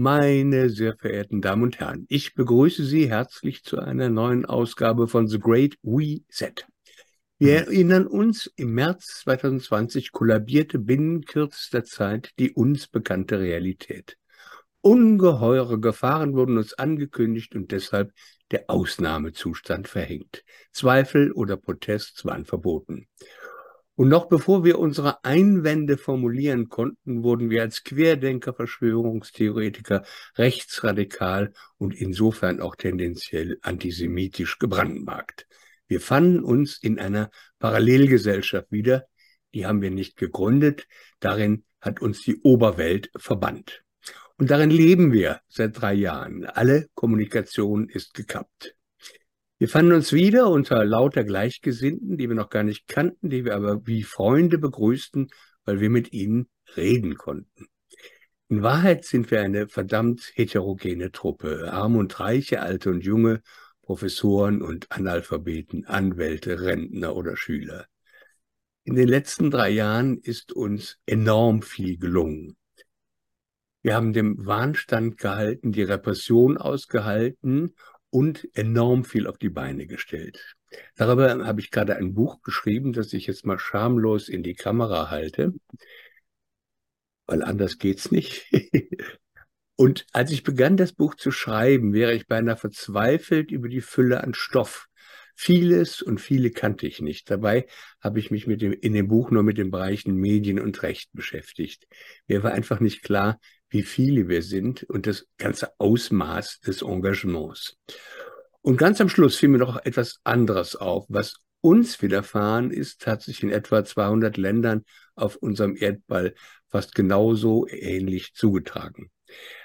Meine sehr verehrten Damen und Herren, ich begrüße Sie herzlich zu einer neuen Ausgabe von The Great Reset. Wir mhm. erinnern uns, im März 2020 kollabierte binnen kürzester Zeit die uns bekannte Realität. Ungeheure Gefahren wurden uns angekündigt und deshalb der Ausnahmezustand verhängt. Zweifel oder Protests waren verboten. Und noch bevor wir unsere Einwände formulieren konnten, wurden wir als Querdenker, Verschwörungstheoretiker, rechtsradikal und insofern auch tendenziell antisemitisch gebrandmarkt. Wir fanden uns in einer Parallelgesellschaft wieder, die haben wir nicht gegründet, darin hat uns die Oberwelt verbannt. Und darin leben wir seit drei Jahren. Alle Kommunikation ist gekappt. Wir fanden uns wieder unter lauter Gleichgesinnten, die wir noch gar nicht kannten, die wir aber wie Freunde begrüßten, weil wir mit ihnen reden konnten. In Wahrheit sind wir eine verdammt heterogene Truppe, arm und reiche, alte und junge, Professoren und Analphabeten, Anwälte, Rentner oder Schüler. In den letzten drei Jahren ist uns enorm viel gelungen. Wir haben dem Wahnstand gehalten, die Repression ausgehalten und enorm viel auf die Beine gestellt. Darüber habe ich gerade ein Buch geschrieben, das ich jetzt mal schamlos in die Kamera halte, weil anders geht's nicht. und als ich begann, das Buch zu schreiben, wäre ich beinahe verzweifelt über die Fülle an Stoff. Vieles und viele kannte ich nicht. Dabei habe ich mich mit dem, in dem Buch nur mit den Bereichen Medien und Recht beschäftigt. Mir war einfach nicht klar, wie viele wir sind und das ganze Ausmaß des Engagements. Und ganz am Schluss fiel mir noch etwas anderes auf. Was uns widerfahren ist, hat sich in etwa 200 Ländern auf unserem Erdball fast genauso ähnlich zugetragen.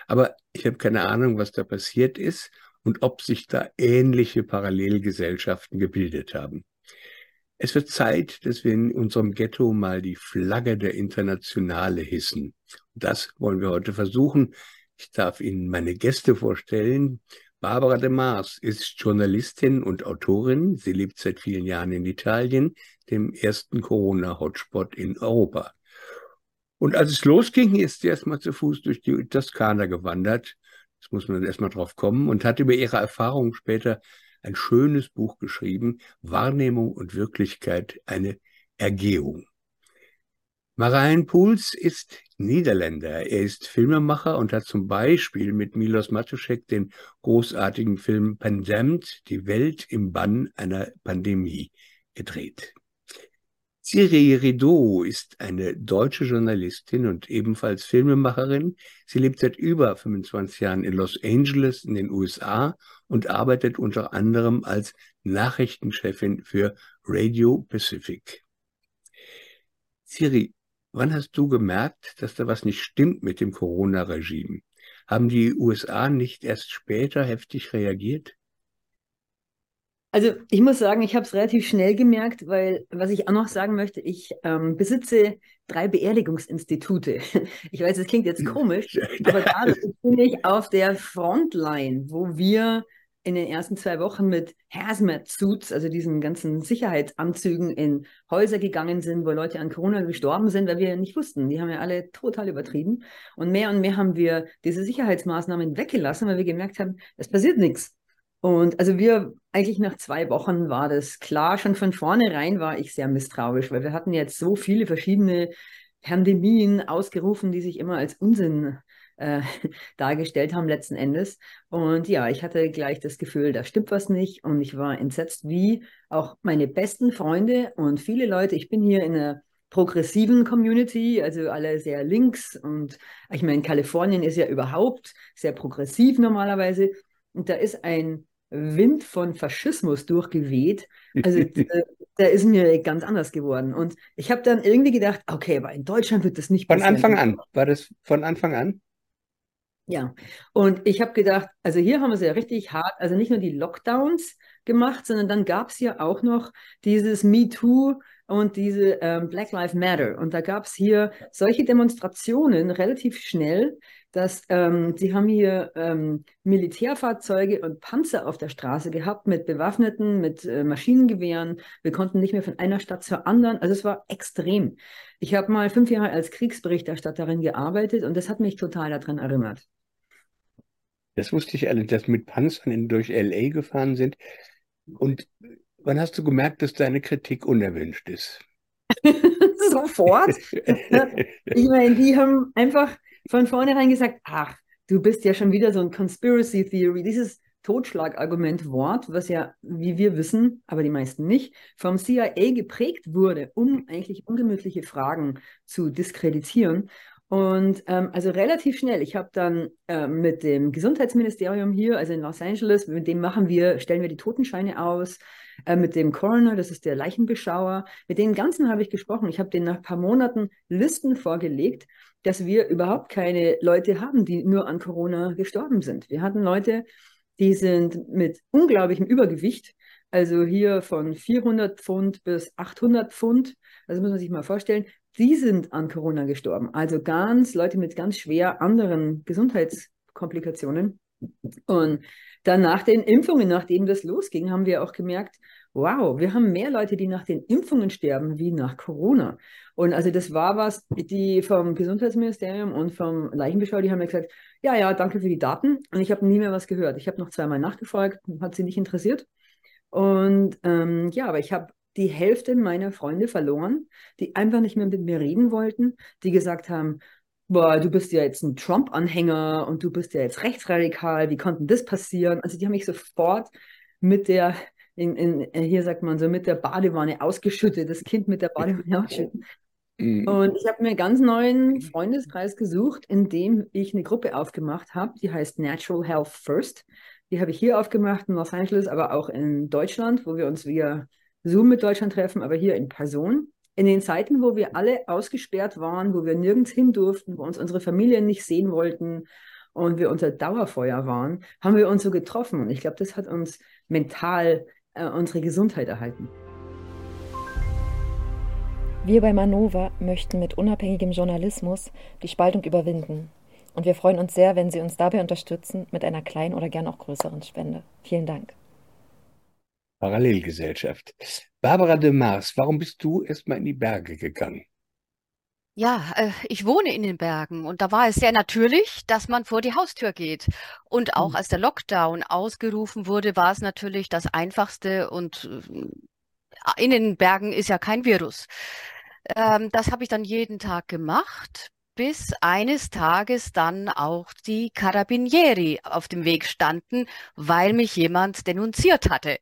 Aber ich habe keine Ahnung, was da passiert ist und ob sich da ähnliche Parallelgesellschaften gebildet haben. Es wird Zeit, dass wir in unserem Ghetto mal die Flagge der Internationale hissen. Das wollen wir heute versuchen. Ich darf Ihnen meine Gäste vorstellen. Barbara de Mars ist Journalistin und Autorin. Sie lebt seit vielen Jahren in Italien, dem ersten Corona-Hotspot in Europa. Und als es losging, ist sie erstmal zu Fuß durch die Toskana gewandert. Das muss man erstmal drauf kommen und hat über ihre Erfahrungen später ein schönes Buch geschrieben, Wahrnehmung und Wirklichkeit, eine Ergehung. Marijn Puls ist Niederländer. Er ist Filmemacher und hat zum Beispiel mit Milos Matuszek den großartigen Film Pandemd, die Welt im Bann einer Pandemie, gedreht. Siri Rideau ist eine deutsche Journalistin und ebenfalls Filmemacherin. Sie lebt seit über 25 Jahren in Los Angeles in den USA und arbeitet unter anderem als Nachrichtenchefin für Radio Pacific. Siri, wann hast du gemerkt, dass da was nicht stimmt mit dem Corona-Regime? Haben die USA nicht erst später heftig reagiert? Also ich muss sagen, ich habe es relativ schnell gemerkt, weil was ich auch noch sagen möchte, ich ähm, besitze drei Beerdigungsinstitute. Ich weiß, es klingt jetzt komisch, aber da bin ich auf der Frontline, wo wir in den ersten zwei Wochen mit Hazmat-Suits, also diesen ganzen Sicherheitsanzügen, in Häuser gegangen sind, wo Leute an Corona gestorben sind, weil wir nicht wussten. Die haben ja alle total übertrieben. Und mehr und mehr haben wir diese Sicherheitsmaßnahmen weggelassen, weil wir gemerkt haben, es passiert nichts. Und also wir, eigentlich nach zwei Wochen war das klar, schon von vornherein war ich sehr misstrauisch, weil wir hatten jetzt so viele verschiedene Pandemien ausgerufen, die sich immer als Unsinn äh, dargestellt haben letzten Endes. Und ja, ich hatte gleich das Gefühl, da stimmt was nicht. Und ich war entsetzt, wie auch meine besten Freunde und viele Leute, ich bin hier in einer progressiven Community, also alle sehr links. Und ich meine, Kalifornien ist ja überhaupt sehr progressiv normalerweise. Und da ist ein Wind von Faschismus durchgeweht. Also da ist mir ganz anders geworden. Und ich habe dann irgendwie gedacht, okay, aber in Deutschland wird das nicht passieren. Von Anfang an, war das von Anfang an? Ja, und ich habe gedacht, also hier haben wir es ja richtig hart, also nicht nur die Lockdowns gemacht, sondern dann gab es ja auch noch dieses MeToo und diese ähm, Black Lives Matter. Und da gab es hier solche Demonstrationen relativ schnell, dass ähm, sie haben hier ähm, Militärfahrzeuge und Panzer auf der Straße gehabt mit Bewaffneten, mit äh, Maschinengewehren. Wir konnten nicht mehr von einer Stadt zur anderen. Also es war extrem. Ich habe mal fünf Jahre als Kriegsberichterstatterin gearbeitet und das hat mich total daran erinnert. Das wusste ich alle, dass mit Panzern in, durch LA gefahren sind. Und wann hast du gemerkt, dass deine Kritik unerwünscht ist? Sofort. ich meine, die haben einfach von vornherein gesagt, ach, du bist ja schon wieder so ein Conspiracy Theory. Dieses Totschlagargument Wort, was ja, wie wir wissen, aber die meisten nicht, vom CIA geprägt wurde, um eigentlich ungemütliche Fragen zu diskreditieren. Und ähm, also relativ schnell. Ich habe dann äh, mit dem Gesundheitsministerium hier, also in Los Angeles, mit dem machen wir, stellen wir die Totenscheine aus. Äh, mit dem Coroner, das ist der Leichenbeschauer. Mit den ganzen habe ich gesprochen. Ich habe denen nach ein paar Monaten Listen vorgelegt, dass wir überhaupt keine Leute haben, die nur an Corona gestorben sind. Wir hatten Leute, die sind mit unglaublichem Übergewicht, also hier von 400 Pfund bis 800 Pfund, also muss man sich mal vorstellen, die sind an Corona gestorben. Also ganz Leute mit ganz schwer anderen Gesundheitskomplikationen. Und dann nach den Impfungen, nachdem das losging, haben wir auch gemerkt, wow, wir haben mehr Leute, die nach den Impfungen sterben, wie nach Corona. Und also das war was, die vom Gesundheitsministerium und vom Leichenbeschau, die haben mir gesagt, ja, ja, danke für die Daten. Und ich habe nie mehr was gehört. Ich habe noch zweimal nachgefragt, hat sie nicht interessiert. Und ähm, ja, aber ich habe die Hälfte meiner Freunde verloren, die einfach nicht mehr mit mir reden wollten, die gesagt haben, boah, du bist ja jetzt ein Trump-Anhänger und du bist ja jetzt rechtsradikal, wie konnte das passieren? Also die haben mich sofort mit der, in, in, hier sagt man so, mit der Badewanne ausgeschüttet, das Kind mit der Badewanne ausgeschüttet. Mhm. Und ich habe mir einen ganz neuen Freundeskreis gesucht, in dem ich eine Gruppe aufgemacht habe, die heißt Natural Health First. Die habe ich hier aufgemacht in Los Angeles, aber auch in Deutschland, wo wir uns via Zoom mit Deutschland treffen, aber hier in Person in den Zeiten, wo wir alle ausgesperrt waren, wo wir nirgends hin durften, wo uns unsere Familien nicht sehen wollten und wir unter Dauerfeuer waren, haben wir uns so getroffen. Und ich glaube, das hat uns mental äh, unsere Gesundheit erhalten. Wir bei Manova möchten mit unabhängigem Journalismus die Spaltung überwinden. Und wir freuen uns sehr, wenn Sie uns dabei unterstützen mit einer kleinen oder gern auch größeren Spende. Vielen Dank. Parallelgesellschaft. Barbara de Mars, warum bist du erstmal in die Berge gegangen? Ja, äh, ich wohne in den Bergen und da war es sehr natürlich, dass man vor die Haustür geht. Und auch hm. als der Lockdown ausgerufen wurde, war es natürlich das Einfachste und äh, in den Bergen ist ja kein Virus. Ähm, das habe ich dann jeden Tag gemacht, bis eines Tages dann auch die Carabinieri auf dem Weg standen, weil mich jemand denunziert hatte.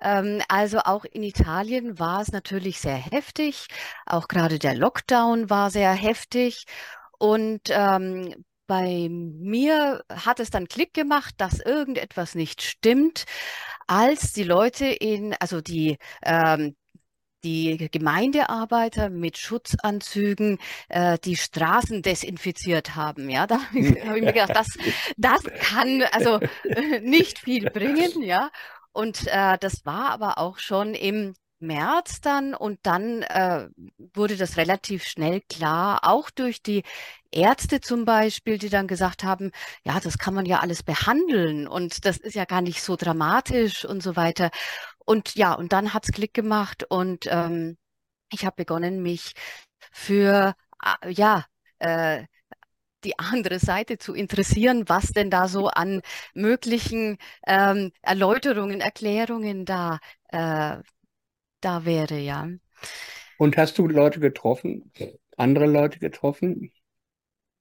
Ähm, also auch in Italien war es natürlich sehr heftig. Auch gerade der Lockdown war sehr heftig. Und ähm, bei mir hat es dann Klick gemacht, dass irgendetwas nicht stimmt, als die Leute in, also die ähm, die Gemeindearbeiter mit Schutzanzügen äh, die Straßen desinfiziert haben. Ja, da habe ich, hab ich mir gedacht, das, das kann also äh, nicht viel bringen. Ja, und äh, das war aber auch schon im März dann und dann äh, wurde das relativ schnell klar, auch durch die Ärzte zum Beispiel, die dann gesagt haben, ja, das kann man ja alles behandeln und das ist ja gar nicht so dramatisch und so weiter. Und ja, und dann hat's Klick gemacht und ähm, ich habe begonnen, mich für äh, ja äh, die andere Seite zu interessieren, was denn da so an möglichen ähm, Erläuterungen, Erklärungen da äh, da wäre, ja. Und hast du Leute getroffen, andere Leute getroffen?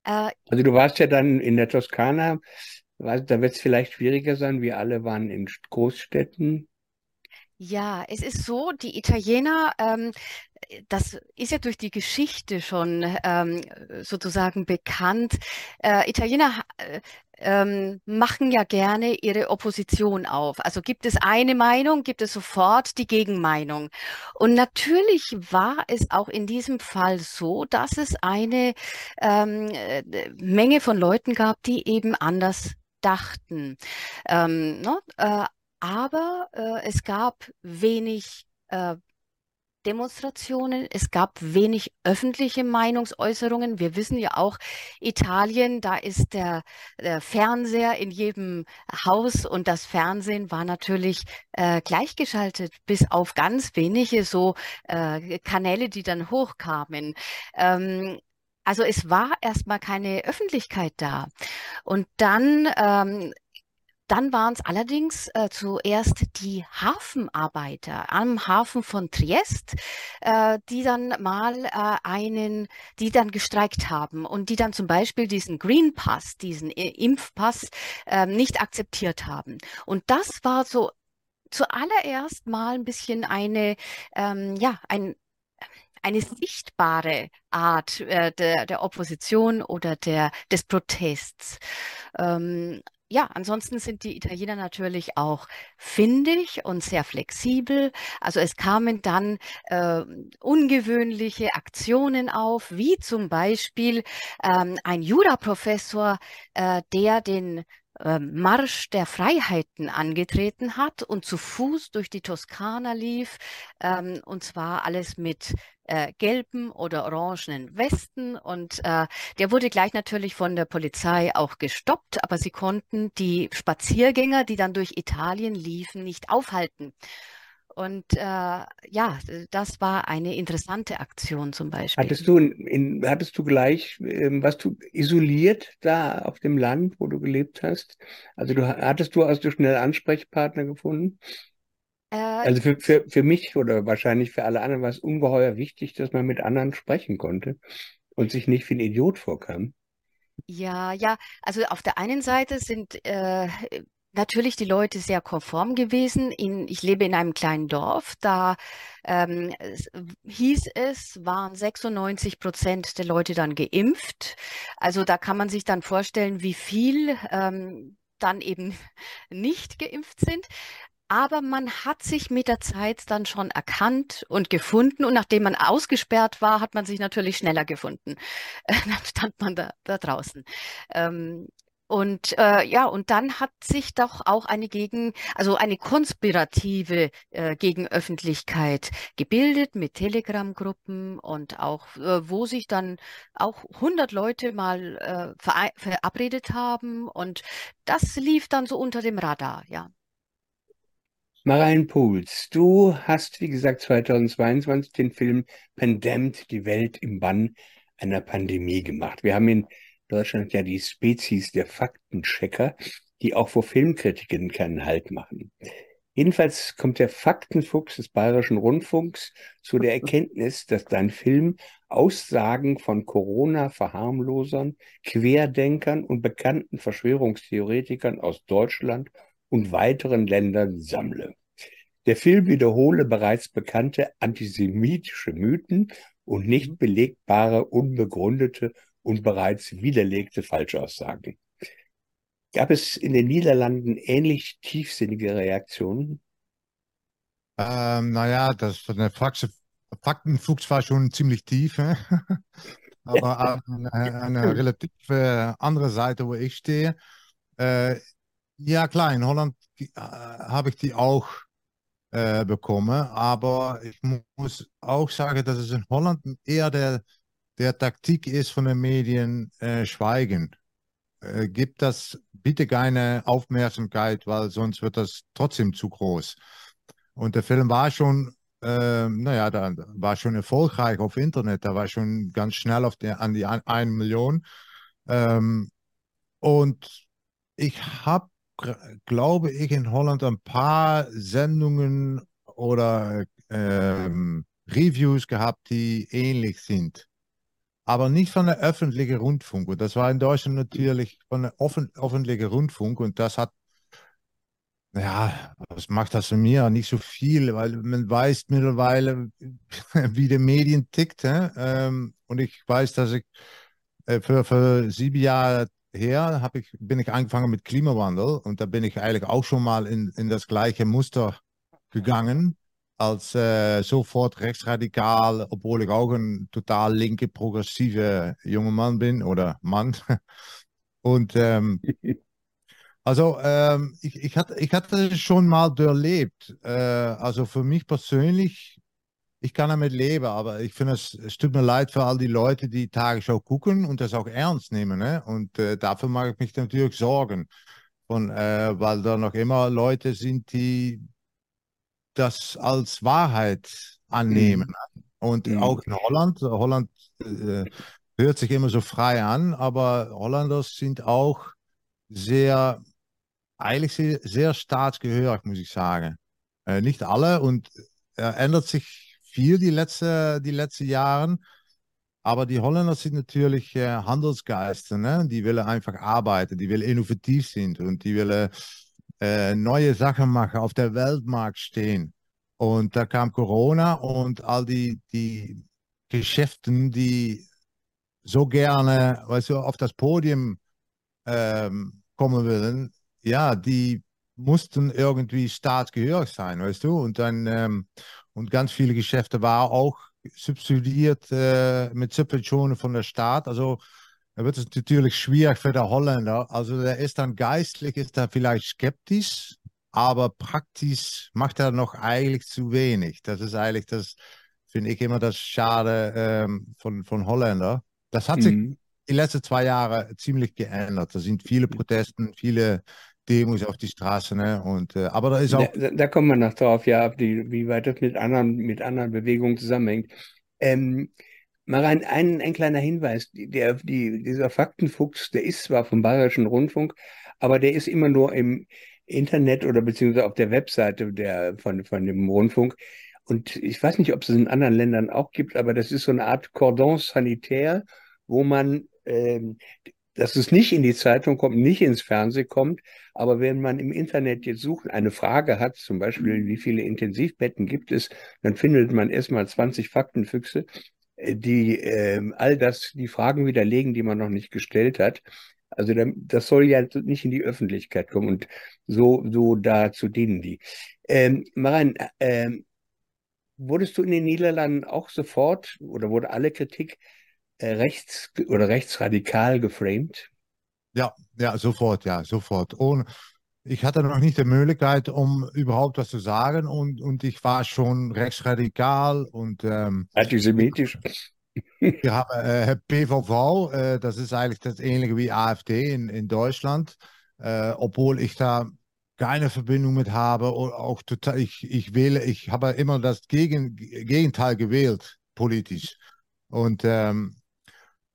Äh, also du warst ja dann in der Toskana, da wird es vielleicht schwieriger sein, wir alle waren in Großstädten. Ja, es ist so, die Italiener, ähm, das ist ja durch die Geschichte schon ähm, sozusagen bekannt. Äh, Italiener äh, ähm, machen ja gerne ihre Opposition auf. Also gibt es eine Meinung, gibt es sofort die Gegenmeinung. Und natürlich war es auch in diesem Fall so, dass es eine ähm, äh, Menge von Leuten gab, die eben anders dachten. Ähm, ne? äh, aber äh, es gab wenig äh, Demonstrationen, es gab wenig öffentliche Meinungsäußerungen. Wir wissen ja auch, Italien, da ist der, der Fernseher in jedem Haus und das Fernsehen war natürlich äh, gleichgeschaltet, bis auf ganz wenige so äh, Kanäle, die dann hochkamen. Ähm, also es war erstmal keine Öffentlichkeit da. Und dann ähm, dann waren es allerdings äh, zuerst die Hafenarbeiter am Hafen von Triest, äh, die dann mal äh, einen, die dann gestreikt haben und die dann zum Beispiel diesen Green Pass, diesen äh, Impfpass ähm, nicht akzeptiert haben. Und das war so zuallererst mal ein bisschen eine, ähm, ja, ein, eine sichtbare Art äh, der, der Opposition oder der, des Protests. Ähm, ja, ansonsten sind die Italiener natürlich auch findig und sehr flexibel. Also es kamen dann äh, ungewöhnliche Aktionen auf, wie zum Beispiel ähm, ein Juraprofessor, äh, der den ähm, Marsch der Freiheiten angetreten hat und zu Fuß durch die Toskana lief, ähm, und zwar alles mit äh, gelben oder orangenen Westen. Und äh, der wurde gleich natürlich von der Polizei auch gestoppt, aber sie konnten die Spaziergänger, die dann durch Italien liefen, nicht aufhalten. Und äh, ja, das war eine interessante Aktion zum Beispiel. Hattest du, in, hattest du gleich, ähm, warst du isoliert da auf dem Land, wo du gelebt hast? Also du hattest du also schnell Ansprechpartner gefunden? Äh, also für, für, für mich oder wahrscheinlich für alle anderen war es ungeheuer wichtig, dass man mit anderen sprechen konnte und sich nicht wie ein Idiot vorkam. Ja, ja, also auf der einen Seite sind äh, natürlich die Leute sehr konform gewesen. In, ich lebe in einem kleinen Dorf, da ähm, es, hieß es, waren 96 Prozent der Leute dann geimpft. Also da kann man sich dann vorstellen, wie viel ähm, dann eben nicht geimpft sind. Aber man hat sich mit der Zeit dann schon erkannt und gefunden. Und nachdem man ausgesperrt war, hat man sich natürlich schneller gefunden. dann stand man da, da draußen. Ähm, und äh, ja, und dann hat sich doch auch eine Gegen, also eine konspirative äh, Gegenöffentlichkeit gebildet mit Telegram-Gruppen und auch, äh, wo sich dann auch 100 Leute mal äh, verabredet haben und das lief dann so unter dem Radar, ja. Marijn Puls, du hast, wie gesagt, 2022 den Film Pandemd, die Welt im Bann einer Pandemie gemacht. Wir haben ihn Deutschland ja die Spezies der Faktenchecker, die auch vor Filmkritiken keinen Halt machen. Jedenfalls kommt der Faktenfuchs des Bayerischen Rundfunks zu der Erkenntnis, dass dein Film Aussagen von Corona-Verharmlosern, Querdenkern und bekannten Verschwörungstheoretikern aus Deutschland und weiteren Ländern sammle. Der Film wiederhole bereits bekannte antisemitische Mythen und nicht belegbare, unbegründete und bereits widerlegte Falschaussagen. Gab es in den Niederlanden ähnlich tiefsinnige Reaktionen? Ähm, naja, das der Faxe, Faktenfuchs war schon ziemlich tief. Aber eine, eine relativ äh, andere Seite, wo ich stehe. Äh, ja, klar, in Holland äh, habe ich die auch äh, bekommen. Aber ich muss auch sagen, dass es in Holland eher der der Taktik ist von den Medien äh, schweigen. Äh, gibt das bitte keine Aufmerksamkeit, weil sonst wird das trotzdem zu groß. Und der Film war schon, äh, naja, da war schon erfolgreich auf Internet, da war schon ganz schnell auf der, an die 1 Million. Ähm, und ich habe, glaube ich, in Holland ein paar Sendungen oder ähm, Reviews gehabt, die ähnlich sind aber nicht von der öffentlichen Rundfunk. Und das war in Deutschland natürlich von der offen, öffentlichen Rundfunk und das hat, ja, was macht das für mir? Nicht so viel, weil man weiß mittlerweile, wie die Medien tickt. Ähm, und ich weiß, dass ich äh, für, für sieben Jahre her ich, bin ich angefangen mit Klimawandel und da bin ich eigentlich auch schon mal in, in das gleiche Muster gegangen als äh, sofort rechtsradikal, obwohl ich auch ein total linke, progressive junger Mann bin oder Mann. Und ähm, also ähm, ich, ich, hatte, ich hatte schon mal durchlebt. Äh, also für mich persönlich, ich kann damit leben, aber ich finde es, es tut mir leid für all die Leute, die Tagesschau gucken und das auch ernst nehmen. Ne? Und äh, dafür mache ich mich natürlich Sorgen. Von, äh, weil da noch immer Leute sind, die das als Wahrheit annehmen. Mhm. Und mhm. auch in Holland, Holland äh, hört sich immer so frei an, aber Holländer sind auch sehr eigentlich sehr, sehr staatsgehörig, muss ich sagen. Äh, nicht alle und er ändert sich viel die letzten die letzte Jahre. Aber die Holländer sind natürlich äh, Handelsgeister, ne? die willen einfach arbeiten, die willen innovativ sind und die willen äh, neue Sachen machen, auf der Weltmarkt stehen. Und da kam Corona und all die, die Geschäften, die so gerne weißt du, auf das Podium ähm, kommen wollen, ja, die mussten irgendwie staatsgehörig sein, weißt du? Und dann ähm, und ganz viele Geschäfte waren auch subsidiert äh, mit Subventionen von der Staat. Also da wird es natürlich schwierig für den Holländer. Also der ist dann geistlich, ist er vielleicht skeptisch, aber praktisch macht er noch eigentlich zu wenig. Das ist eigentlich das, finde ich immer das Schade ähm, von, von Holländer. Das hat mhm. sich die letzten zwei Jahre ziemlich geändert. Da sind viele Protesten, viele Demos auf die Straße, ne? Und äh, aber da ist auch. Da, da kommen wir noch drauf, ja, die, wie weit das mit anderen, mit anderen Bewegungen zusammenhängt. Ähm, mal ein, ein, ein kleiner Hinweis: der, die, dieser Faktenfuchs, der ist zwar vom Bayerischen Rundfunk, aber der ist immer nur im Internet oder beziehungsweise auf der Webseite der, von, von dem Rundfunk. Und ich weiß nicht, ob es in anderen Ländern auch gibt, aber das ist so eine Art Cordon sanitaire, wo man ähm, dass es nicht in die Zeitung kommt, nicht ins Fernsehen kommt. Aber wenn man im Internet jetzt sucht, eine Frage hat, zum Beispiel, wie viele Intensivbetten gibt es, dann findet man erstmal 20 Faktenfüchse, die äh, all das, die Fragen widerlegen, die man noch nicht gestellt hat. Also das soll ja nicht in die Öffentlichkeit kommen und so, so dazu dienen die. Ähm, Marein, äh, wurdest du in den Niederlanden auch sofort oder wurde alle Kritik äh, rechts oder rechtsradikal geframed? Ja, ja, sofort, ja, sofort. Und ich hatte noch nicht die Möglichkeit, um überhaupt was zu sagen und, und ich war schon rechtsradikal und ähm, antisemitisch. Wir haben äh, PVV, äh, das ist eigentlich das ähnliche wie AfD in, in Deutschland, äh, obwohl ich da keine Verbindung mit habe und auch total, ich, ich wähle, ich habe immer das Gegen, Gegenteil gewählt, politisch. Und ähm,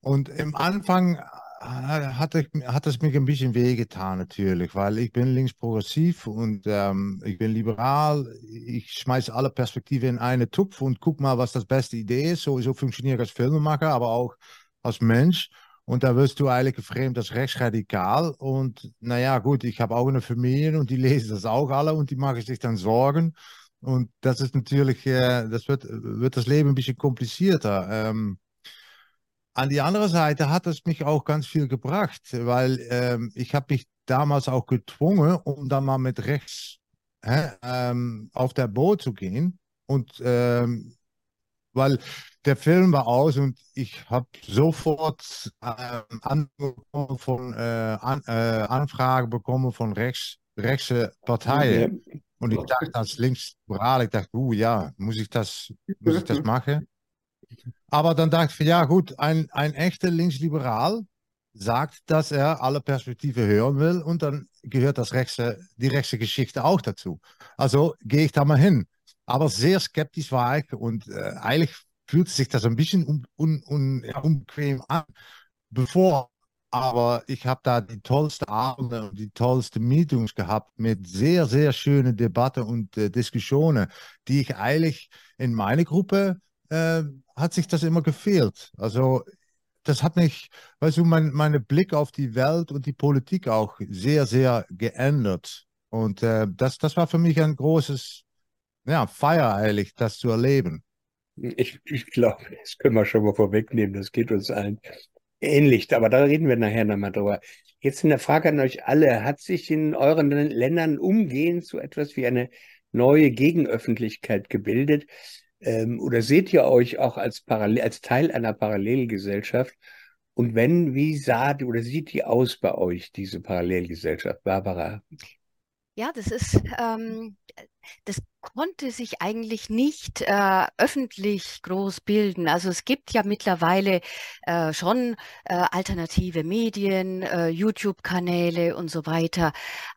und im Anfang hat, ich, hat es mich ein bisschen wehgetan natürlich, weil ich bin linksprogressiv und ähm, ich bin liberal. Ich schmeiße alle Perspektiven in eine Tupf und guck mal, was das beste Idee ist. Sowieso funktioniere ich als Filmemacher, aber auch als Mensch. Und da wirst du eigentlich geframed als rechtsradikal. Und naja, gut, ich habe auch eine Familie und die lesen das auch alle und die machen sich dann Sorgen. Und das ist natürlich, äh, das wird, wird das Leben ein bisschen komplizierter. Ähm, an die andere Seite hat es mich auch ganz viel gebracht, weil ähm, ich habe mich damals auch gezwungen, um dann mal mit rechts hä, ähm, auf der Boot zu gehen. Und ähm, weil der Film war aus und ich habe sofort ähm, Anfragen von, äh, an, äh, Anfragen bekommen von rechts, rechtse Parteien. Ja. Und ich dachte als linksliberal, ich dachte, uh, ja, muss ich das, muss ich das machen? Aber dann dachte ich, ja gut, ein, ein echter Linksliberal sagt, dass er alle Perspektiven hören will und dann gehört das rechte, die rechte Geschichte auch dazu. Also gehe ich da mal hin. Aber sehr skeptisch war ich und äh, eigentlich fühlt sich das ein bisschen un, un, un, unbequem an. Bevor aber ich habe da die tollste Abende und die tollste Meetings gehabt mit sehr, sehr schönen Debatten und äh, Diskussionen, die ich eigentlich in meine Gruppe äh, hat sich das immer gefehlt. Also das hat mich, weißt du, mein, mein Blick auf die Welt und die Politik auch sehr, sehr geändert. Und äh, das, das war für mich ein großes ja, Feier eigentlich, das zu erleben. Ich, ich glaube, das können wir schon mal vorwegnehmen, das geht uns allen ähnlich, aber da reden wir nachher nochmal drüber. Jetzt eine Frage an euch alle. Hat sich in euren Ländern umgehend so etwas wie eine neue Gegenöffentlichkeit gebildet? Ähm, oder seht ihr euch auch als, Parallel, als Teil einer Parallelgesellschaft? Und wenn, wie sah die oder sieht die aus bei euch, diese Parallelgesellschaft, Barbara? Ja, das ist, ähm, das konnte sich eigentlich nicht äh, öffentlich groß bilden. Also es gibt ja mittlerweile äh, schon äh, alternative Medien, äh, YouTube-Kanäle und so weiter.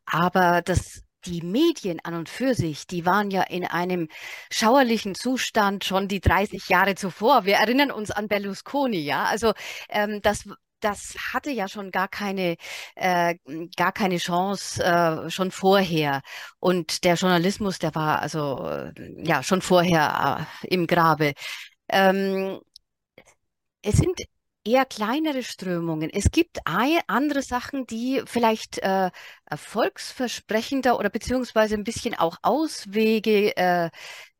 Aber das die Medien an und für sich, die waren ja in einem schauerlichen Zustand schon die 30 Jahre zuvor. Wir erinnern uns an Berlusconi, ja. Also ähm, das das hatte ja schon gar keine, äh, gar keine Chance äh, schon vorher. Und der Journalismus, der war also äh, ja schon vorher äh, im Grabe. Ähm, es sind eher kleinere Strömungen. Es gibt andere Sachen, die vielleicht äh, erfolgsversprechender oder beziehungsweise ein bisschen auch Auswege äh,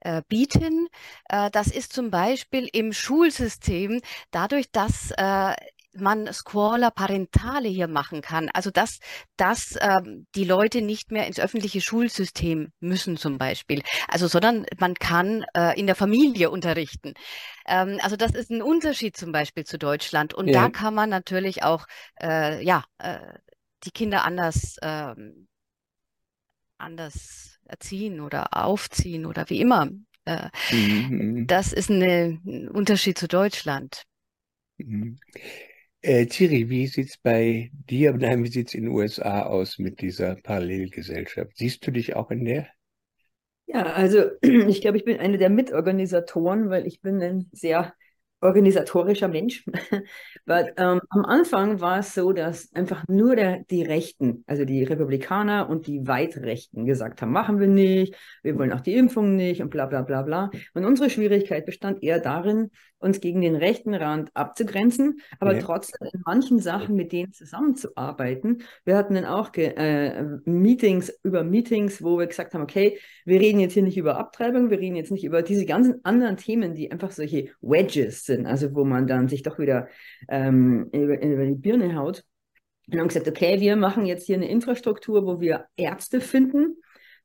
äh, bieten. Äh, das ist zum Beispiel im Schulsystem dadurch, dass äh, man Scuola Parentale hier machen kann. Also dass, dass ähm, die Leute nicht mehr ins öffentliche Schulsystem müssen zum Beispiel. Also sondern man kann äh, in der Familie unterrichten. Ähm, also das ist ein Unterschied zum Beispiel zu Deutschland. Und ja. da kann man natürlich auch äh, ja äh, die Kinder anders ähm, anders erziehen oder aufziehen oder wie immer. Äh, mhm. Das ist eine, ein Unterschied zu Deutschland. Mhm. Äh, Thierry, wie sieht es bei dir, nein, wie sieht es in den USA aus mit dieser Parallelgesellschaft? Siehst du dich auch in der? Ja, also ich glaube, ich bin eine der Mitorganisatoren, weil ich bin ein sehr organisatorischer Mensch. But, ähm, am Anfang war es so, dass einfach nur der, die Rechten, also die Republikaner und die Weitrechten gesagt haben, machen wir nicht, wir wollen auch die Impfung nicht und bla bla bla bla. Und unsere Schwierigkeit bestand eher darin, uns gegen den rechten Rand abzugrenzen, aber ja. trotzdem in manchen Sachen mit denen zusammenzuarbeiten. Wir hatten dann auch äh, Meetings über Meetings, wo wir gesagt haben, okay, wir reden jetzt hier nicht über Abtreibung, wir reden jetzt nicht über diese ganzen anderen Themen, die einfach solche Wedges sind, also wo man dann sich doch wieder ähm, über, über die Birne haut. Und haben gesagt, okay, wir machen jetzt hier eine Infrastruktur, wo wir Ärzte finden,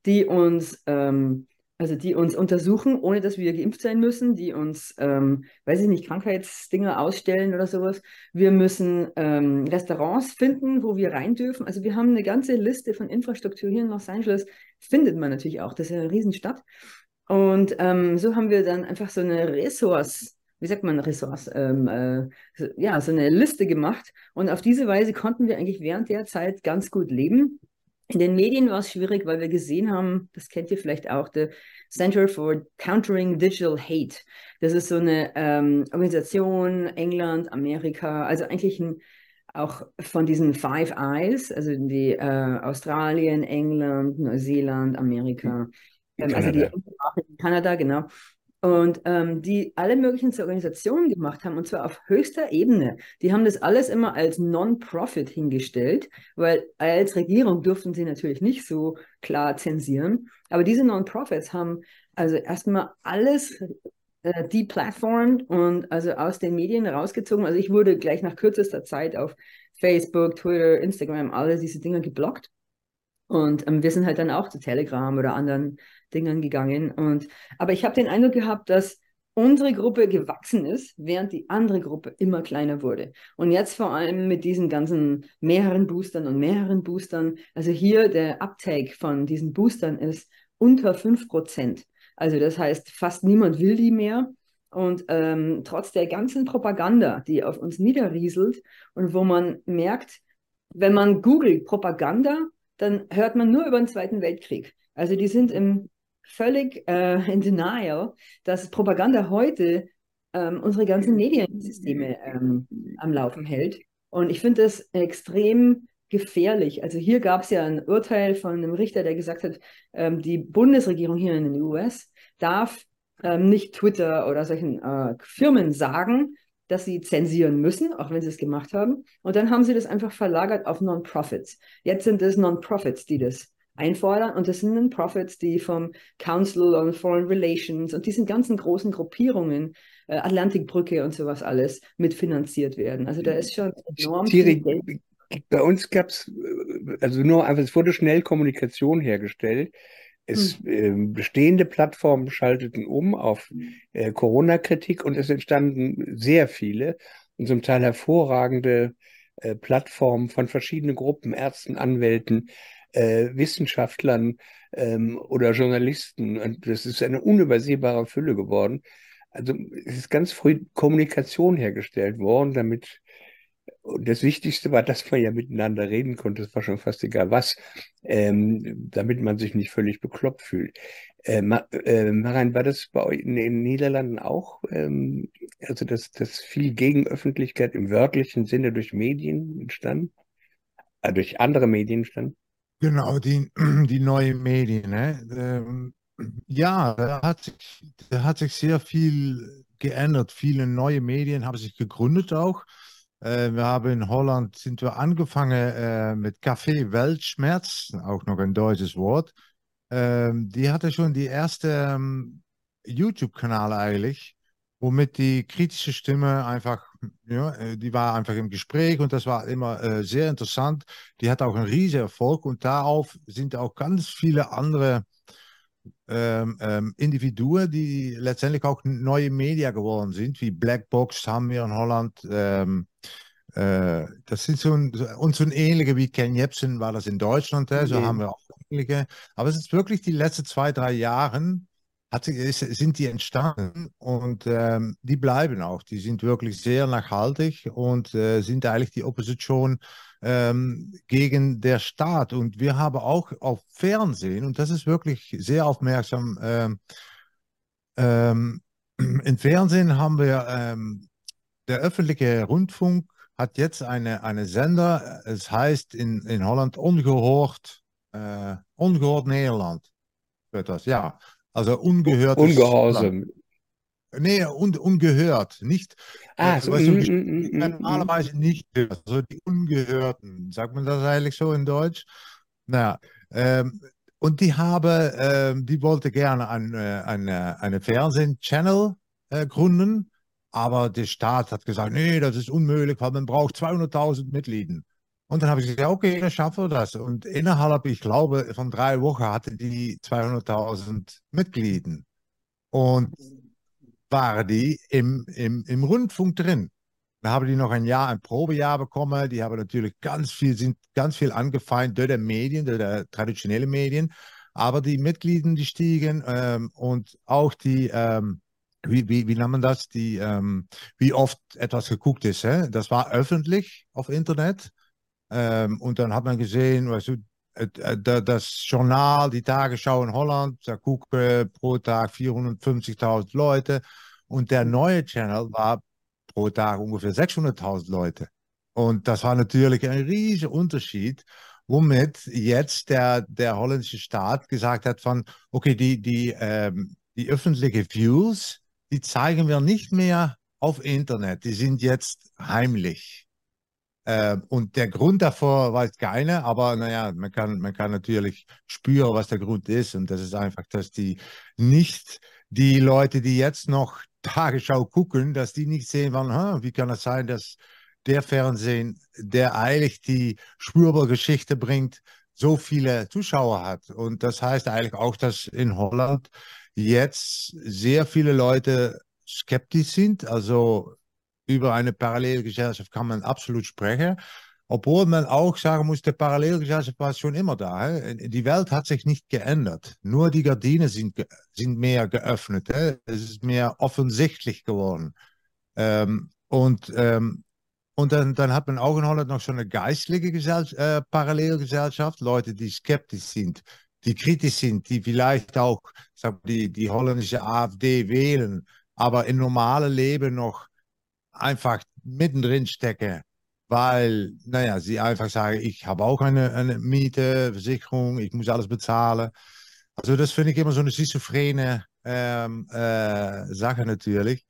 die uns ähm, also die uns untersuchen, ohne dass wir geimpft sein müssen, die uns, ähm, weiß ich nicht, Krankheitsdinger ausstellen oder sowas. Wir müssen ähm, Restaurants finden, wo wir rein dürfen. Also wir haben eine ganze Liste von Infrastruktur hier in Los Angeles. Findet man natürlich auch, das ist eine Riesenstadt. Und ähm, so haben wir dann einfach so eine Ressource, wie sagt man, Ressource, ähm, äh, ja, so eine Liste gemacht. Und auf diese Weise konnten wir eigentlich während der Zeit ganz gut leben. In den Medien war es schwierig, weil wir gesehen haben, das kennt ihr vielleicht auch, der Center for Countering Digital Hate. Das ist so eine ähm, Organisation, England, Amerika, also eigentlich ein, auch von diesen Five Eyes, also die äh, Australien, England, Neuseeland, Amerika, ähm, also die Kanada, genau und ähm, die alle möglichen Organisationen gemacht haben, und zwar auf höchster Ebene. Die haben das alles immer als Non-Profit hingestellt, weil als Regierung durften sie natürlich nicht so klar zensieren. Aber diese Non-Profits haben also erstmal alles äh, deplatformt und also aus den Medien rausgezogen. Also ich wurde gleich nach kürzester Zeit auf Facebook, Twitter, Instagram, alle diese Dinge geblockt. Und ähm, wir sind halt dann auch zu Telegram oder anderen Dingern gegangen. Und, aber ich habe den Eindruck gehabt, dass unsere Gruppe gewachsen ist, während die andere Gruppe immer kleiner wurde. Und jetzt vor allem mit diesen ganzen mehreren Boostern und mehreren Boostern, also hier der Uptake von diesen Boostern ist unter 5%. Also das heißt, fast niemand will die mehr. Und ähm, trotz der ganzen Propaganda, die auf uns niederrieselt und wo man merkt, wenn man googelt Propaganda, dann hört man nur über den Zweiten Weltkrieg. Also die sind im völlig äh, in Denial, dass Propaganda heute ähm, unsere ganzen Mediensysteme ähm, am Laufen hält. Und ich finde das extrem gefährlich. Also hier gab es ja ein Urteil von einem Richter, der gesagt hat, ähm, die Bundesregierung hier in den US darf ähm, nicht Twitter oder solchen äh, Firmen sagen, dass sie zensieren müssen, auch wenn sie es gemacht haben. Und dann haben sie das einfach verlagert auf Non-Profits. Jetzt sind es Non-Profits, die das einfordern. Und das sind Non-Profits, die vom Council on Foreign Relations und diesen ganzen großen Gruppierungen, äh, Atlantikbrücke und sowas alles, mitfinanziert werden. Also da ist schon enorm viel Geld. Bei uns gab es, äh, also nur einfach, es wurde schnell Kommunikation hergestellt. Es äh, bestehende Plattformen schalteten um auf äh, Corona-Kritik und es entstanden sehr viele und zum Teil hervorragende äh, Plattformen von verschiedenen Gruppen, Ärzten, Anwälten, äh, Wissenschaftlern ähm, oder Journalisten. Und das ist eine unübersehbare Fülle geworden. Also es ist ganz früh Kommunikation hergestellt worden, damit Und das Wichtigste war, dass man ja miteinander reden konnte. Das war schon fast egal was, ähm, damit man sich nicht völlig bekloppt fühlt. Äh, äh, Maran, war das bei euch in den Niederlanden auch? Ähm, also, dass, dass viel Gegenöffentlichkeit im wörtlichen Sinne durch Medien entstand? Äh, durch andere Medien entstand? Genau, die, die neuen Medien. Ne? Ähm, ja, da hat, sich, da hat sich sehr viel geändert. Viele neue Medien haben sich gegründet auch. Äh, wir haben in Holland sind wir angefangen äh, mit Café Weltschmerz, auch noch ein deutsches Wort. Ähm, die hatte schon die erste ähm, YouTube-Kanal eigentlich, womit die kritische Stimme einfach, ja, äh, die war einfach im Gespräch und das war immer äh, sehr interessant. Die hat auch einen riesen Erfolg und darauf sind auch ganz viele andere ähm, ähm, Individuen, die letztendlich auch neue Media geworden sind, wie Blackbox haben wir in Holland. Ähm, äh, das sind so ein, und so ein ähnliche wie Ken Jebsen war das in Deutschland, äh, so mhm. haben wir auch ähnliche. Aber es ist wirklich die letzten zwei, drei Jahre hat, sind die entstanden und ähm, die bleiben auch. Die sind wirklich sehr nachhaltig und äh, sind eigentlich die Opposition ähm, gegen der Staat. Und wir haben auch auf Fernsehen, und das ist wirklich sehr aufmerksam, ähm, ähm, im Fernsehen haben wir, ähm, der öffentliche Rundfunk hat jetzt eine, eine Sender, es heißt in, in Holland Ungehört, äh, Ungehört Nederland. Das, ja. Also ungehört. Ungehorsam. Nee, un, ungehört, nicht. Ah, so, weißt du, mm, mm, mm, normalerweise nicht. Also die Ungehörten, sagt man das eigentlich so in Deutsch? Naja, ähm, und die habe, ähm, die wollte gerne eine, eine, eine Fernsehchannel äh, gründen, aber der Staat hat gesagt, nee, das ist unmöglich, weil man braucht 200.000 Mitglieder. Und dann habe ich gesagt, okay, dann schaffen wir das. Und innerhalb, ich glaube, von drei Wochen hatte die 200.000 Mitglieder. Und waren die im, im, im Rundfunk drin. Da haben die noch ein Jahr, ein Probejahr bekommen. Die haben natürlich ganz viel, sind ganz viel angefeindet durch die Medien, durch die traditionellen Medien. Aber die Mitglieder, die stiegen ähm, und auch die, ähm, wie, wie, wie nennt man das, die, ähm, wie oft etwas geguckt ist. Hä? Das war öffentlich auf Internet. Ähm, und dann hat man gesehen, weißt du, das Journal, die Tagesschau in Holland, da gucken pro Tag 450.000 Leute. Und der neue Channel war pro Tag ungefähr 600.000 Leute. Und das war natürlich ein riesiger Unterschied, womit jetzt der, der holländische Staat gesagt hat von, okay, die, die, ähm, die öffentlichen Views, die zeigen wir nicht mehr auf Internet, die sind jetzt heimlich. Äh, und der Grund davor weiß keiner, aber naja, man kann, man kann natürlich spüren, was der Grund ist. Und das ist einfach, dass die nicht die Leute, die jetzt noch Tagesschau gucken, dass die nicht sehen, wann, wie kann es sein, dass der Fernsehen, der eigentlich die spürbare Geschichte bringt, so viele Zuschauer hat. Und das heißt eigentlich auch, dass in Holland jetzt sehr viele Leute skeptisch sind. Also über eine Parallelgesellschaft kann man absolut sprechen. Obwohl man auch sagen muss, die Parallelgesellschaft war schon immer da. Die Welt hat sich nicht geändert. Nur die Gardinen sind, sind mehr geöffnet. Es ist mehr offensichtlich geworden. Ähm, und ähm, und dann, dann, hat man auch in Holland noch so eine geistliche Gesell äh, Parallelgesellschaft, Leute, die skeptisch sind, die kritisch sind, die vielleicht auch sag, die, die holländische AfD wählen, aber im normalen Leben noch einfach mittendrin stecke, weil, naja, sie einfach sagen, ich habe auch eine, eine Miete, Versicherung, ich muss alles bezahlen. Also das finde ich immer so eine schizophrene ähm, äh, Sache natürlich.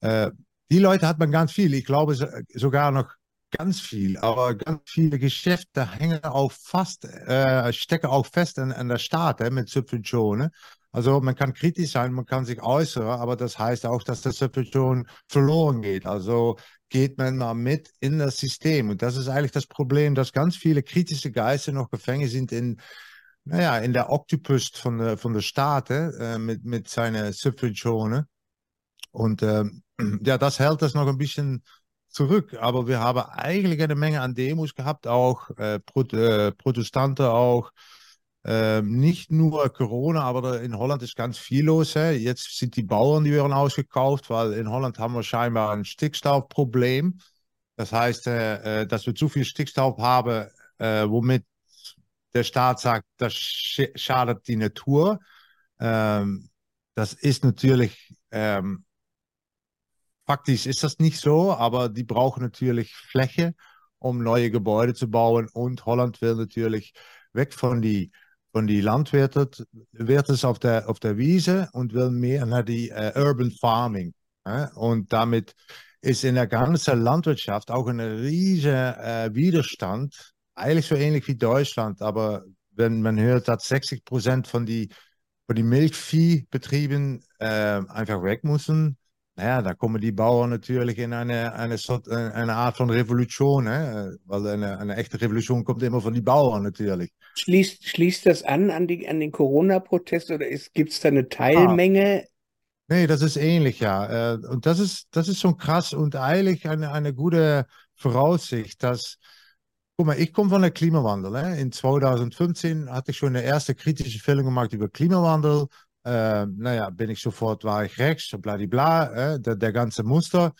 Äh, die Leute hat man ganz viel, ich glaube sogar noch ganz viel, aber ganz viele Geschäfte hängen auch fast, äh, stecken auch fest an, an der Staat äh, mit Subventionen. Also man kann kritisch sein, man kann sich äußern, aber das heißt auch, dass das Subvention verloren geht. Also geht man mal mit in das System. Und das ist eigentlich das Problem, dass ganz viele kritische Geister noch gefangen sind in, naja, in der Oktopus von der, von der Staaten äh, mit, mit seinen Subventionen. Und äh, ja, das hält das noch ein bisschen zurück. Aber wir haben eigentlich eine Menge an Demos gehabt, auch äh, Pro äh, Protestanten auch. Ähm, nicht nur Corona, aber in Holland ist ganz viel los. Hè. Jetzt sind die Bauern, die werden ausgekauft, weil in Holland haben wir scheinbar ein Stickstoffproblem. Das heißt, äh, dass wir zu viel Stickstoff haben, äh, womit der Staat sagt, das schadet die Natur. Ähm, das ist natürlich, ähm, faktisch ist das nicht so, aber die brauchen natürlich Fläche, um neue Gebäude zu bauen. Und Holland will natürlich weg von die von die Landwirte auf der, auf der Wiese und will mehr nach die uh, Urban Farming. Äh? Und damit ist in der ganzen Landwirtschaft auch ein riesiger äh, Widerstand eigentlich so ähnlich wie Deutschland, aber wenn man hört, dass 60 Prozent von die, von die Milchviehbetrieben äh, einfach weg müssen, naja, da kommen die Bauern natürlich in eine, eine, eine Art von Revolution, ne? weil eine, eine echte Revolution kommt immer von den Bauern natürlich. Schließt, schließt das an an, die, an den Corona-Protest oder gibt es da eine Teilmenge? Ah. Nee, das ist ähnlich, ja. Äh, und das ist, das ist schon krass und eigentlich eine, eine gute Voraussicht, dass Guck mal, ich komme von der Klimawandel. Ne? In 2015 hatte ich schon eine erste kritische Film gemacht über Klimawandel. Äh, naja, bin ich sofort, war ich rechts, bla bla, äh, der, der ganze Muster.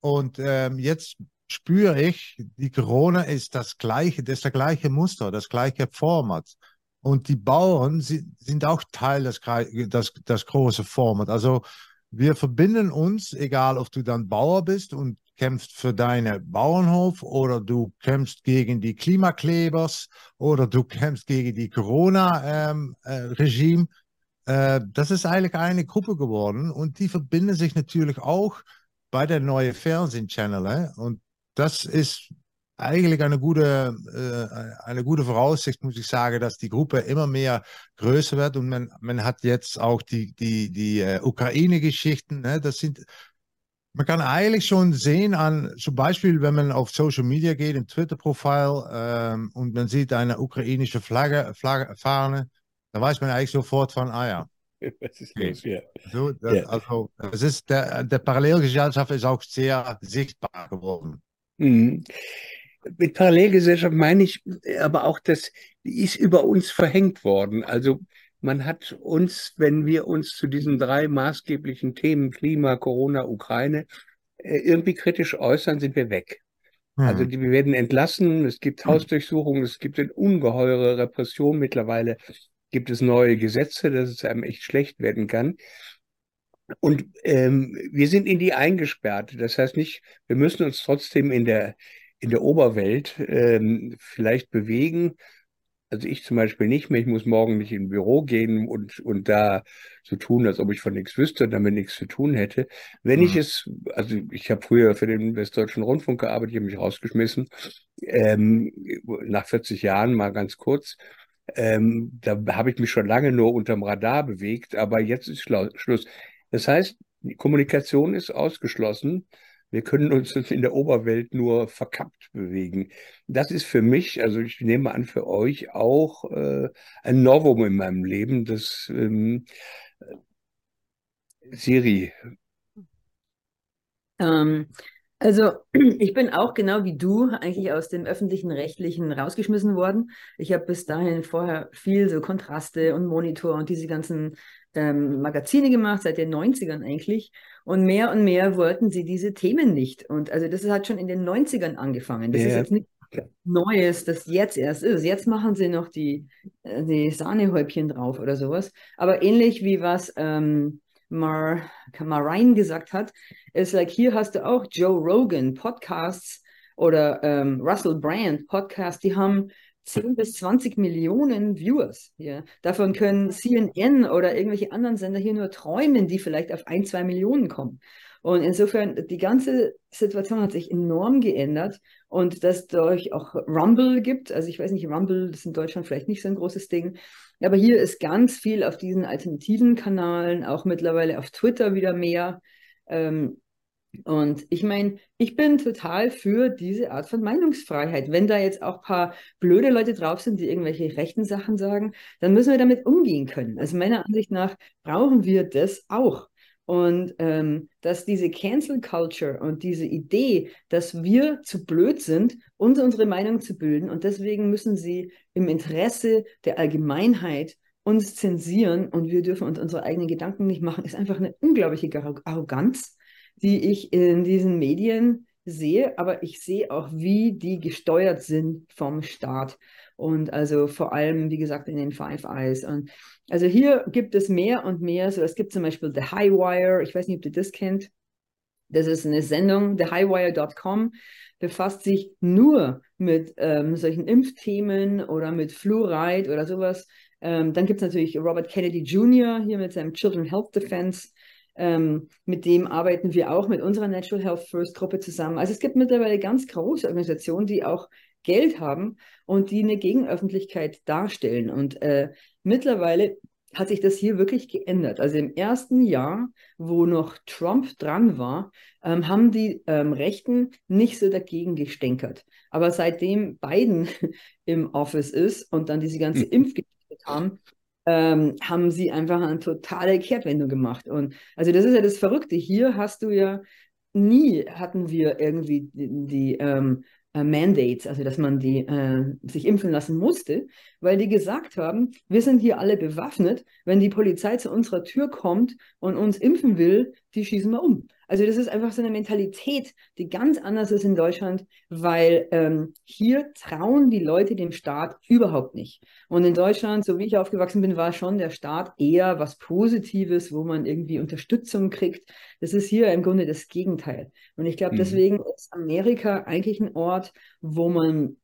Und ähm, jetzt spüre ich, die Corona ist das gleiche, das der gleiche Muster, das gleiche Format. Und die Bauern sind, sind auch Teil des, des, des großen Format. Also wir verbinden uns, egal ob du dann Bauer bist und kämpfst für deinen Bauernhof oder du kämpfst gegen die Klimaklebers oder du kämpfst gegen die Corona-Regime. Ähm, äh, äh, das ist eigentlich eine Gruppe geworden und die verbinden sich natürlich auch bei der neuen Fernsehchannel. Äh? Und das ist eigentlich eine gute, äh, eine gute Voraussicht, muss ich sagen, dass die Gruppe immer mehr größer wird und man, man hat jetzt auch die, die, die äh, Ukraine-Geschichten. Ne? Das sind man kann eigentlich schon sehen an, zum Beispiel, wenn man auf Social Media geht, im Twitter-Profil ähm, und man sieht eine ukrainische Flagge, Flagge, Fahne, da weiß man eigentlich sofort von, ah ja. Was ist los, ja. So, das, ja. Also, das ist der, der Parallelgesellschaft ist auch sehr sichtbar geworden. Mhm. Mit Parallelgesellschaft meine ich aber auch, dass die ist über uns verhängt worden. Also man hat uns, wenn wir uns zu diesen drei maßgeblichen Themen Klima, Corona, Ukraine äh, irgendwie kritisch äußern, sind wir weg. Mhm. Also die, wir werden entlassen, es gibt hm. Hausdurchsuchungen, es gibt eine ungeheure Repression. Mittlerweile gibt es neue Gesetze, dass es einem echt schlecht werden kann. Und ähm, wir sind in die eingesperrt. Das heißt nicht, wir müssen uns trotzdem in der, in der Oberwelt ähm, vielleicht bewegen, also ich zum Beispiel nicht mehr, ich muss morgen nicht in Büro gehen und, und da so tun, als ob ich von nichts wüsste und damit nichts zu tun hätte. Wenn mhm. ich es, also ich habe früher für den Westdeutschen Rundfunk gearbeitet, ich habe mich rausgeschmissen, ähm, nach 40 Jahren mal ganz kurz. Ähm, da habe ich mich schon lange nur unterm Radar bewegt, aber jetzt ist Schluss. Das heißt, die Kommunikation ist ausgeschlossen. Wir können uns in der Oberwelt nur verkappt bewegen. Das ist für mich, also ich nehme an, für euch auch äh, ein Novum in meinem Leben, das ähm, Siri. Ähm, also ich bin auch genau wie du eigentlich aus dem öffentlichen Rechtlichen rausgeschmissen worden. Ich habe bis dahin vorher viel so Kontraste und Monitor und diese ganzen ähm, Magazine gemacht, seit den 90ern eigentlich. Und mehr und mehr wollten sie diese Themen nicht. Und also das hat schon in den 90ern angefangen. Das ja. ist jetzt nicht Neues, das jetzt erst ist. Jetzt machen sie noch die, äh, die Sahnehäubchen drauf oder sowas. Aber ähnlich wie was ähm, Mar, Marine gesagt hat, ist like, hier hast du auch Joe Rogan Podcasts oder ähm, Russell Brand Podcasts, die haben 10 bis 20 Millionen Viewers hier. Davon können CNN oder irgendwelche anderen Sender hier nur träumen, die vielleicht auf ein, zwei Millionen kommen. Und insofern, die ganze Situation hat sich enorm geändert und dass durch auch Rumble gibt, also ich weiß nicht, Rumble ist in Deutschland vielleicht nicht so ein großes Ding, aber hier ist ganz viel auf diesen alternativen Kanalen, auch mittlerweile auf Twitter wieder mehr. Ähm, und ich meine, ich bin total für diese Art von Meinungsfreiheit. Wenn da jetzt auch ein paar blöde Leute drauf sind, die irgendwelche rechten Sachen sagen, dann müssen wir damit umgehen können. Also meiner Ansicht nach brauchen wir das auch. Und ähm, dass diese Cancel Culture und diese Idee, dass wir zu blöd sind, uns unsere Meinung zu bilden und deswegen müssen sie im Interesse der Allgemeinheit uns zensieren und wir dürfen uns unsere eigenen Gedanken nicht machen, ist einfach eine unglaubliche Arroganz die ich in diesen Medien sehe, aber ich sehe auch, wie die gesteuert sind vom Staat. Und also vor allem, wie gesagt, in den Five Eyes. Und also hier gibt es mehr und mehr. So, es gibt zum Beispiel The High Wire. Ich weiß nicht, ob ihr das kennt. Das ist eine Sendung, thehighwire.com, befasst sich nur mit ähm, solchen Impfthemen oder mit Fluoride oder sowas. Ähm, dann gibt es natürlich Robert Kennedy Jr. hier mit seinem Children Health Defense. Ähm, mit dem arbeiten wir auch mit unserer Natural Health First Gruppe zusammen. Also es gibt mittlerweile ganz große Organisationen, die auch Geld haben und die eine Gegenöffentlichkeit darstellen. Und äh, mittlerweile hat sich das hier wirklich geändert. Also im ersten Jahr, wo noch Trump dran war, ähm, haben die ähm, Rechten nicht so dagegen gestänkert. Aber seitdem Biden im Office ist und dann diese ganze hm. Impfgeschichte kam, ähm, haben sie einfach eine totale Kehrtwendung gemacht. Und also das ist ja das Verrückte. Hier hast du ja nie hatten wir irgendwie die, die ähm, äh, Mandates, also dass man die äh, sich impfen lassen musste, weil die gesagt haben, wir sind hier alle bewaffnet, wenn die Polizei zu unserer Tür kommt und uns impfen will, die schießen wir um. Also das ist einfach so eine Mentalität, die ganz anders ist in Deutschland, weil ähm, hier trauen die Leute dem Staat überhaupt nicht. Und in Deutschland, so wie ich aufgewachsen bin, war schon der Staat eher was Positives, wo man irgendwie Unterstützung kriegt. Das ist hier im Grunde das Gegenteil. Und ich glaube, mhm. deswegen ist Amerika eigentlich ein Ort, wo man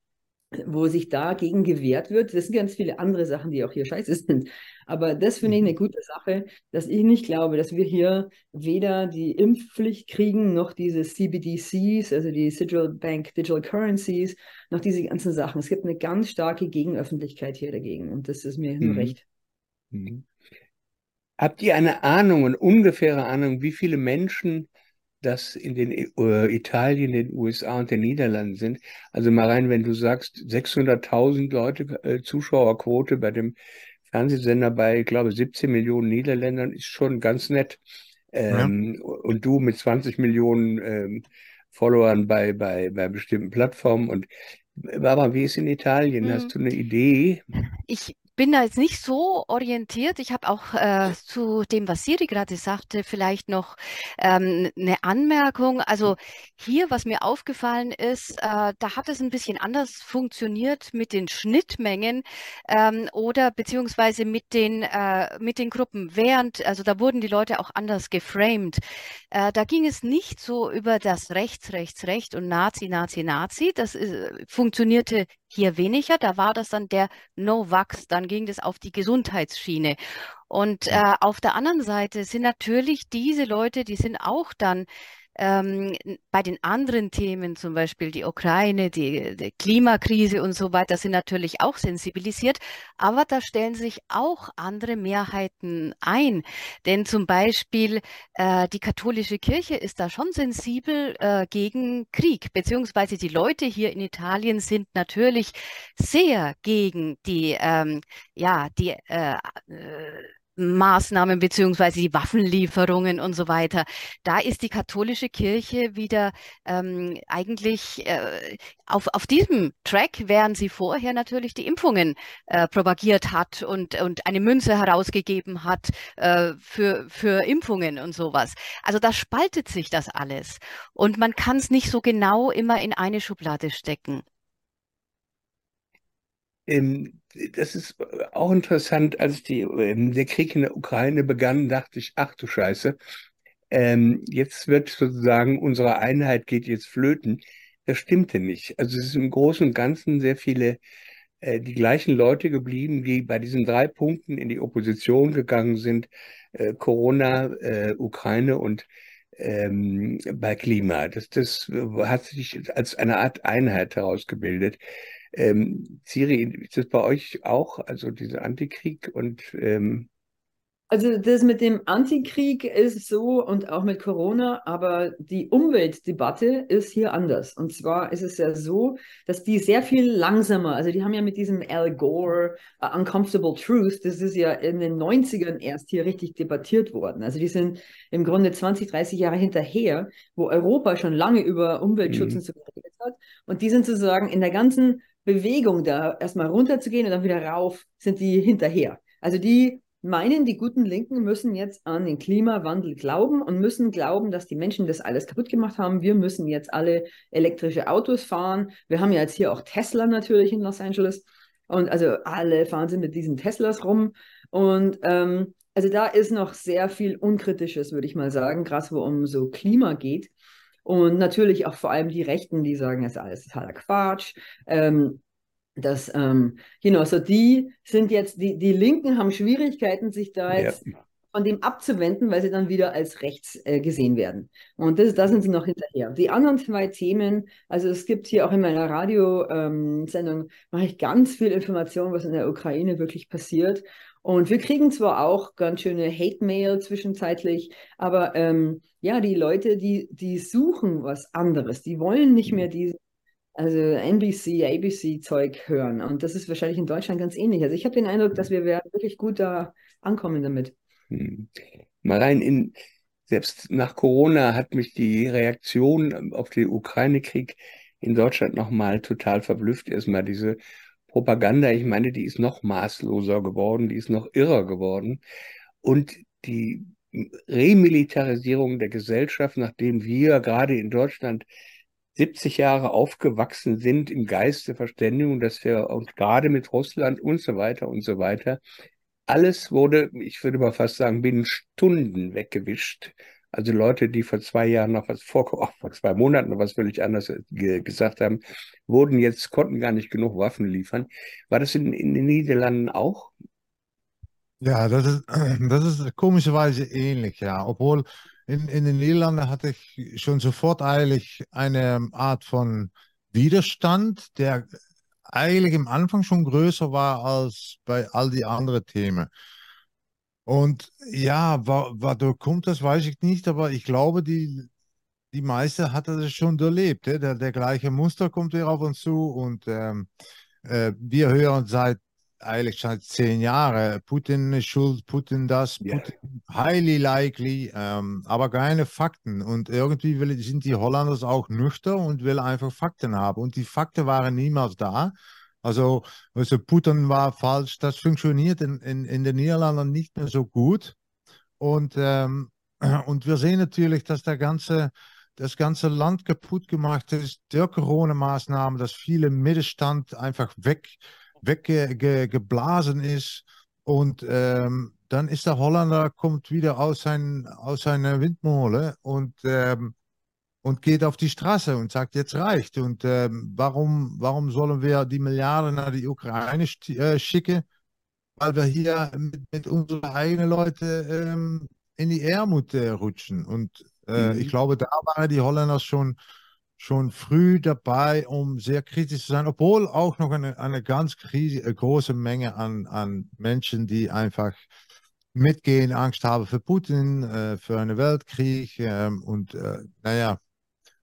wo sich dagegen gewehrt wird. Das sind ganz viele andere Sachen, die auch hier scheiße sind. Aber das finde ich eine mhm. gute Sache, dass ich nicht glaube, dass wir hier weder die Impfpflicht kriegen, noch diese CBDCs, also die Central Bank Digital Currencies, noch diese ganzen Sachen. Es gibt eine ganz starke Gegenöffentlichkeit hier dagegen und das ist mir mhm. recht. Mhm. Habt ihr eine Ahnung, eine ungefähre Ahnung, wie viele Menschen das in den äh, Italien, den USA und den Niederlanden sind. Also mal rein, wenn du sagst 600.000 Leute äh, Zuschauerquote bei dem Fernsehsender bei, ich glaube, 17 Millionen Niederländern ist schon ganz nett. Ähm, ja. Und du mit 20 Millionen ähm, Followern bei, bei, bei bestimmten Plattformen. Und aber wie ist in Italien? Hm. Hast du eine Idee? Ich bin da jetzt nicht so orientiert. Ich habe auch äh, zu dem, was Siri gerade sagte, vielleicht noch ähm, eine Anmerkung. Also hier, was mir aufgefallen ist, äh, da hat es ein bisschen anders funktioniert mit den Schnittmengen ähm, oder beziehungsweise mit den, äh, mit den Gruppen. Während, also da wurden die Leute auch anders geframed. Äh, da ging es nicht so über das Rechts, Rechts, Recht und Nazi, Nazi, Nazi. Das ist, äh, funktionierte hier weniger. Da war das dann der No-Vax, dann ging das auf die Gesundheitsschiene. Und äh, auf der anderen Seite sind natürlich diese Leute, die sind auch dann ähm, bei den anderen Themen, zum Beispiel die Ukraine, die, die, Klimakrise und so weiter, sind natürlich auch sensibilisiert, aber da stellen sich auch andere Mehrheiten ein. Denn zum Beispiel äh, die katholische Kirche ist da schon sensibel äh, gegen Krieg, beziehungsweise die Leute hier in Italien sind natürlich sehr gegen die, ähm, ja, die äh, äh Maßnahmen beziehungsweise die Waffenlieferungen und so weiter. Da ist die katholische Kirche wieder ähm, eigentlich äh, auf, auf diesem Track, während sie vorher natürlich die Impfungen äh, propagiert hat und, und eine Münze herausgegeben hat äh, für, für Impfungen und sowas. Also da spaltet sich das alles und man kann es nicht so genau immer in eine Schublade stecken. Ähm, das ist auch interessant, als die, ähm, der Krieg in der Ukraine begann, dachte ich, ach du Scheiße, ähm, jetzt wird sozusagen unsere Einheit geht jetzt flöten. Das stimmte nicht. Also es ist im Großen und Ganzen sehr viele äh, die gleichen Leute geblieben, die bei diesen drei Punkten in die Opposition gegangen sind, äh, Corona, äh, Ukraine und ähm, bei Klima. Das, das hat sich als eine Art Einheit herausgebildet. Ähm, Siri, ist das bei euch auch, also dieser Antikrieg und ähm, also das mit dem Antikrieg ist so und auch mit Corona, aber die Umweltdebatte ist hier anders. Und zwar ist es ja so, dass die sehr viel langsamer, also die haben ja mit diesem Al Gore uh, Uncomfortable Truth, das ist ja in den 90ern erst hier richtig debattiert worden. Also die sind im Grunde 20, 30 Jahre hinterher, wo Europa schon lange über Umweltschutz mhm. und so geredet hat. Und die sind sozusagen in der ganzen Bewegung da erstmal runterzugehen und dann wieder rauf, sind die hinterher. Also die meinen, die guten Linken müssen jetzt an den Klimawandel glauben und müssen glauben, dass die Menschen das alles kaputt gemacht haben. Wir müssen jetzt alle elektrische Autos fahren. Wir haben ja jetzt hier auch Tesla natürlich in Los Angeles. Und also alle fahren sie mit diesen Teslas rum. Und ähm, also da ist noch sehr viel Unkritisches, würde ich mal sagen, gerade wo um so Klima geht. Und natürlich auch vor allem die Rechten, die sagen, es ist alles totaler Quatsch. Ähm, das, ähm, genau, so die sind jetzt, die, die Linken haben Schwierigkeiten, sich da jetzt ja. von dem abzuwenden, weil sie dann wieder als rechts äh, gesehen werden. Und das, da sind sie noch hinterher. Die anderen zwei Themen, also es gibt hier auch in meiner Radiosendung, ähm, mache ich ganz viel Information, was in der Ukraine wirklich passiert. Und wir kriegen zwar auch ganz schöne Hate-Mail zwischenzeitlich, aber ähm, ja, die Leute, die, die suchen was anderes. Die wollen nicht mehr diese also NBC, ABC-Zeug hören. Und das ist wahrscheinlich in Deutschland ganz ähnlich. Also ich habe den Eindruck, dass wir wirklich gut da ankommen damit. Hm. Mal rein in, selbst nach Corona hat mich die Reaktion auf den Ukraine-Krieg in Deutschland nochmal total verblüfft. Erstmal diese Propaganda, ich meine, die ist noch maßloser geworden, die ist noch irrer geworden. Und die Remilitarisierung der Gesellschaft, nachdem wir gerade in Deutschland 70 Jahre aufgewachsen sind im Geist der Verständigung, dass wir uns gerade mit Russland und so weiter und so weiter, alles wurde, ich würde mal fast sagen, binnen Stunden weggewischt. Also Leute, die vor zwei Jahren noch was vor, oh, vor zwei Monaten noch was völlig anderes ge gesagt haben, wurden jetzt, konnten gar nicht genug Waffen liefern. War das in, in den Niederlanden auch? Ja, das ist, das ist komischerweise ähnlich, ja. Obwohl in, in den Niederlanden hatte ich schon sofort eigentlich eine Art von Widerstand, der eigentlich im Anfang schon größer war als bei all die anderen Themen. Und ja, wodurch kommt das, weiß ich nicht, aber ich glaube, die, die meiste hat das schon erlebt. Der, der gleiche Muster kommt hier auf uns zu und ähm, äh, wir hören seit eigentlich seit zehn Jahren, Putin ist schuld, Putin das, Putin yeah. highly likely, ähm, aber keine Fakten. Und irgendwie will, sind die Hollanders auch nüchtern und will einfach Fakten haben. Und die Fakten waren niemals da. Also, also Putin war falsch, das funktioniert in, in, in den Niederlanden nicht mehr so gut. Und, ähm, und wir sehen natürlich, dass der ganze, das ganze Land kaputt gemacht ist durch Corona-Maßnahmen, dass viele Mittelstand einfach weg, weggeblasen ist. Und ähm, dann ist der Holländer, kommt wieder aus, sein, aus seiner Windmole und ähm, und geht auf die Straße und sagt, jetzt reicht. Und ähm, warum, warum sollen wir die Milliarden nach die Ukraine äh, schicken? Weil wir hier mit, mit unseren eigenen Leuten ähm, in die Ärmut äh, rutschen. Und äh, mhm. ich glaube, da waren die Holländer schon, schon früh dabei, um sehr kritisch zu sein, obwohl auch noch eine, eine ganz äh, große Menge an, an Menschen, die einfach mitgehen, Angst haben für Putin, äh, für einen Weltkrieg. Ähm, und äh, naja,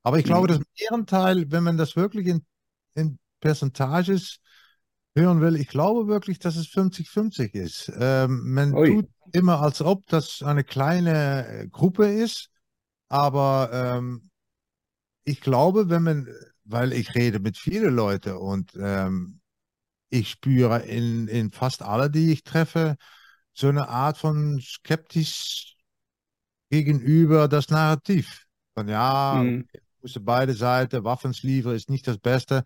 aber ich glaube, mhm. das Ehrenteil, wenn man das wirklich in, in Percentages hören will, ich glaube wirklich, dass es 50-50 ist. Ähm, man Ui. tut immer, als ob das eine kleine äh, Gruppe ist, aber ähm, ich glaube, wenn man, weil ich rede mit vielen Leuten und ähm, ich spüre in, in fast alle, die ich treffe, so eine Art von skeptisch gegenüber das Narrativ. Von ja, mhm müssen beide Seiten, Waffen liefern ist nicht das Beste.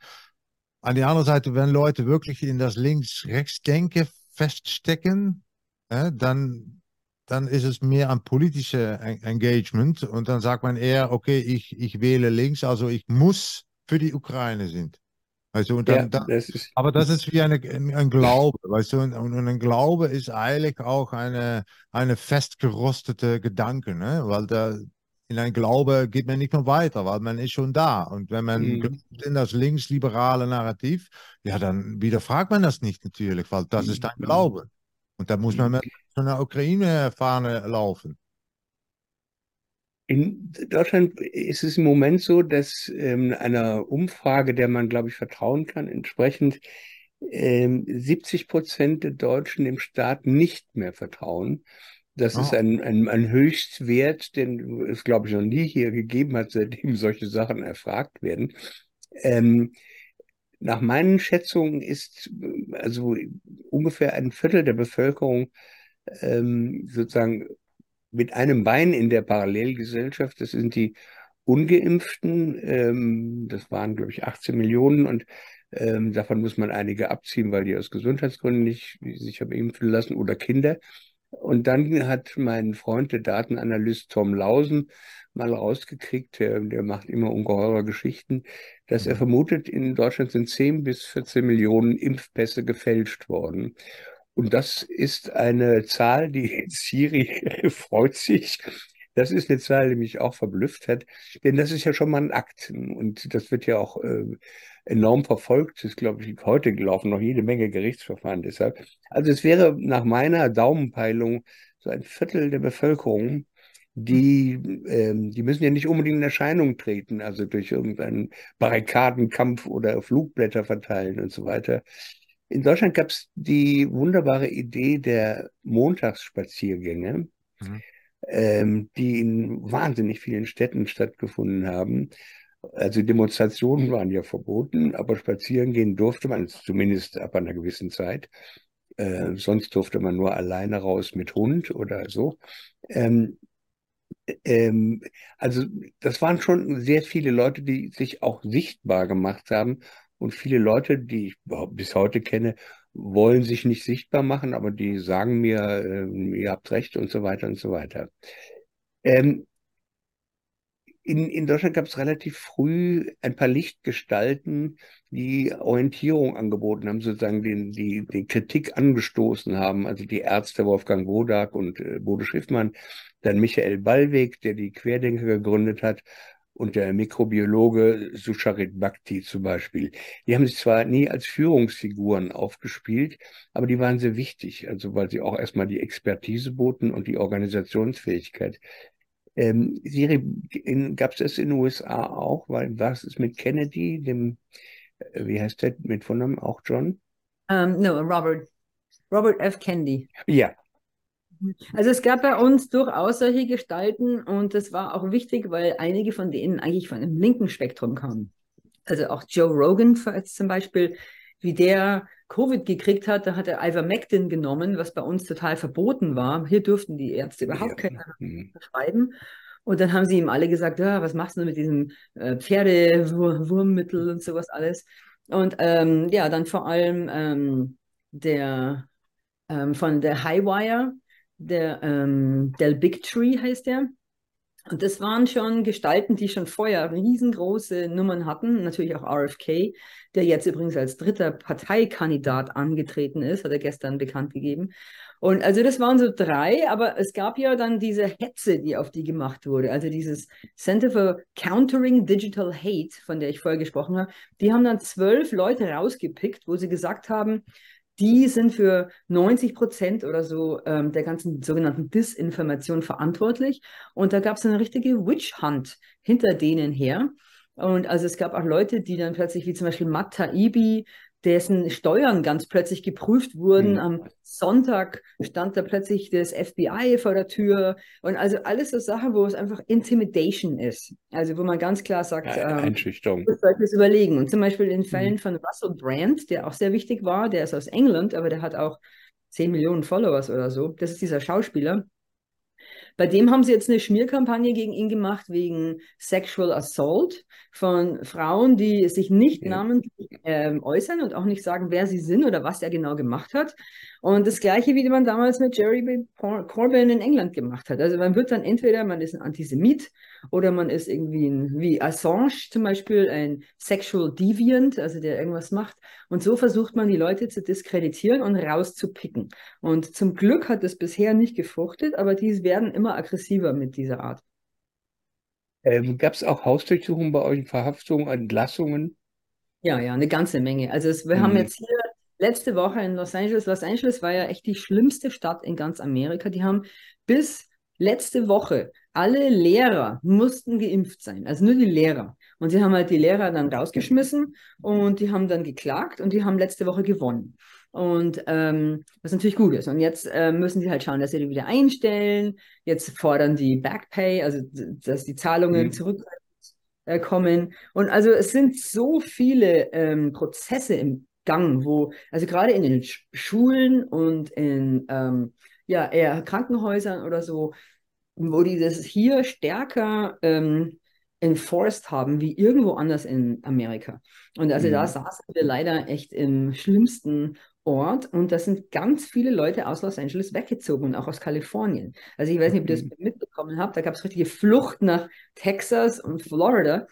An der anderen Seite, wenn Leute wirklich in das Links-Rechts-Denken feststecken, äh, dann, dann ist es mehr ein politisches Engagement und dann sagt man eher, okay, ich, ich wähle links, also ich muss für die Ukraine sind. Weißt du, und dann, ja, dann, das ist, aber das ist wie eine, ein Glaube, weißt du, und, und ein Glaube ist eigentlich auch eine, eine festgerostete Gedanke, ne? weil da, in ein Glaube geht man nicht mehr weiter, weil man ist schon da. Und wenn man mhm. in das linksliberale Narrativ, ja, dann widerfragt man das nicht natürlich, weil das mhm. ist dein Glaube. Und da muss man mit so einer Ukraine-Fahne laufen. In Deutschland ist es im Moment so, dass ähm, einer Umfrage, der man, glaube ich, vertrauen kann, entsprechend ähm, 70 Prozent der Deutschen dem Staat nicht mehr vertrauen. Das oh. ist ein, ein, ein Höchstwert, den es, glaube ich, noch nie hier gegeben hat, seitdem solche Sachen erfragt werden. Ähm, nach meinen Schätzungen ist also ungefähr ein Viertel der Bevölkerung ähm, sozusagen mit einem Bein in der Parallelgesellschaft. Das sind die Ungeimpften. Ähm, das waren, glaube ich, 18 Millionen und ähm, davon muss man einige abziehen, weil die aus Gesundheitsgründen nicht sich haben impfen lassen oder Kinder. Und dann hat mein Freund, der Datenanalyst Tom Lausen, mal rausgekriegt, der, der macht immer ungeheure Geschichten, dass er mhm. vermutet, in Deutschland sind 10 bis 14 Millionen Impfpässe gefälscht worden. Und das ist eine Zahl, die Siri freut sich. Das ist eine Zahl, die mich auch verblüfft hat, denn das ist ja schon mal ein Akt und das wird ja auch äh, enorm verfolgt. Das glaube ich, heute laufen noch jede Menge Gerichtsverfahren deshalb. Also es wäre nach meiner Daumenpeilung so ein Viertel der Bevölkerung, die, ähm, die müssen ja nicht unbedingt in Erscheinung treten, also durch irgendeinen Barrikadenkampf oder Flugblätter verteilen und so weiter. In Deutschland gab es die wunderbare Idee der Montagsspaziergänge, mhm. ähm, die in wahnsinnig vielen Städten stattgefunden haben. Also Demonstrationen waren ja verboten, aber spazieren gehen durfte man zumindest ab einer gewissen Zeit. Äh, sonst durfte man nur alleine raus mit Hund oder so. Ähm, ähm, also das waren schon sehr viele Leute, die sich auch sichtbar gemacht haben. Und viele Leute, die ich bis heute kenne, wollen sich nicht sichtbar machen, aber die sagen mir, äh, ihr habt recht und so weiter und so weiter. Ähm, in, in Deutschland gab es relativ früh ein paar Lichtgestalten, die Orientierung angeboten haben, sozusagen den, die, die Kritik angestoßen haben. Also die Ärzte Wolfgang Wodak und äh, Bode Schiffmann, dann Michael Ballweg, der die Querdenker gegründet hat, und der Mikrobiologe Susharit Bhakti zum Beispiel. Die haben sich zwar nie als Führungsfiguren aufgespielt, aber die waren sehr wichtig, also weil sie auch erstmal die Expertise boten und die Organisationsfähigkeit. Ähm, Siri, gab es das in den USA auch? Weil was ist mit Kennedy, dem, äh, wie heißt der mit Vornamen, auch John? Um, ähm, no, Robert. Robert F. Kennedy. Ja. Also es gab bei uns durchaus solche Gestalten und das war auch wichtig, weil einige von denen eigentlich von dem linken Spektrum kamen. Also auch Joe Rogan zum Beispiel, wie der Covid gekriegt hat, da hat er Ivermectin genommen, was bei uns total verboten war. Hier durften die Ärzte überhaupt ja. keine mhm. verschreiben. Und dann haben sie ihm alle gesagt, ja, was machst du mit diesem äh, Pferdewurmmittel und sowas alles. Und ähm, ja, dann vor allem ähm, der ähm, von der Highwire, der ähm, Del Big Tree heißt der. Und das waren schon Gestalten, die schon vorher riesengroße Nummern hatten. Natürlich auch RFK, der jetzt übrigens als dritter Parteikandidat angetreten ist, hat er gestern bekannt gegeben. Und also das waren so drei, aber es gab ja dann diese Hetze, die auf die gemacht wurde. Also dieses Center for Countering Digital Hate, von der ich vorher gesprochen habe, die haben dann zwölf Leute rausgepickt, wo sie gesagt haben, die sind für 90 Prozent oder so ähm, der ganzen sogenannten Disinformation verantwortlich. Und da gab es eine richtige Witch Hunt hinter denen her. Und also es gab auch Leute, die dann plötzlich, wie zum Beispiel Matt Taibbi, dessen Steuern ganz plötzlich geprüft wurden. Mhm. Am Sonntag stand da plötzlich das FBI vor der Tür und also alles so Sachen, wo es einfach Intimidation ist. Also wo man ganz klar sagt, ja, ähm, Einschüchterung. Das sollte es überlegen. Und zum Beispiel in Fällen mhm. von Russell Brand, der auch sehr wichtig war, der ist aus England, aber der hat auch 10 Millionen Followers oder so. Das ist dieser Schauspieler. Bei dem haben sie jetzt eine Schmierkampagne gegen ihn gemacht wegen Sexual Assault von Frauen, die sich nicht ja. namentlich äh, äußern und auch nicht sagen, wer sie sind oder was er genau gemacht hat. Und das Gleiche, wie man damals mit Jerry Corbyn in England gemacht hat. Also man wird dann entweder, man ist ein Antisemit oder man ist irgendwie ein, wie Assange zum Beispiel, ein Sexual Deviant, also der irgendwas macht. Und so versucht man die Leute zu diskreditieren und rauszupicken. Und zum Glück hat es bisher nicht gefruchtet, aber die werden immer aggressiver mit dieser Art. Ähm, Gab es auch Hausdurchsuchungen bei euch, Verhaftungen, Entlassungen? Ja, ja, eine ganze Menge. Also es, wir mhm. haben jetzt hier letzte Woche in Los Angeles, Los Angeles war ja echt die schlimmste Stadt in ganz Amerika. Die haben bis letzte Woche alle Lehrer mussten geimpft sein, also nur die Lehrer. Und sie haben halt die Lehrer dann rausgeschmissen und die haben dann geklagt und die haben letzte Woche gewonnen. Und ähm, was natürlich gut ist. Und jetzt äh, müssen sie halt schauen, dass sie die wieder einstellen. Jetzt fordern die Backpay, also dass die Zahlungen mhm. zurückkommen. Und also es sind so viele ähm, Prozesse im Gang, wo, also gerade in den Schulen und in ähm, ja, eher Krankenhäusern oder so, wo die das hier stärker ähm, enforced haben wie irgendwo anders in Amerika. Und also mhm. da saßen wir leider echt im schlimmsten Ort und da sind ganz viele Leute aus Los Angeles weggezogen und auch aus Kalifornien. Also ich weiß nicht, ob ihr das mhm. mitbekommen habt, da gab es richtige Flucht nach Texas und Florida.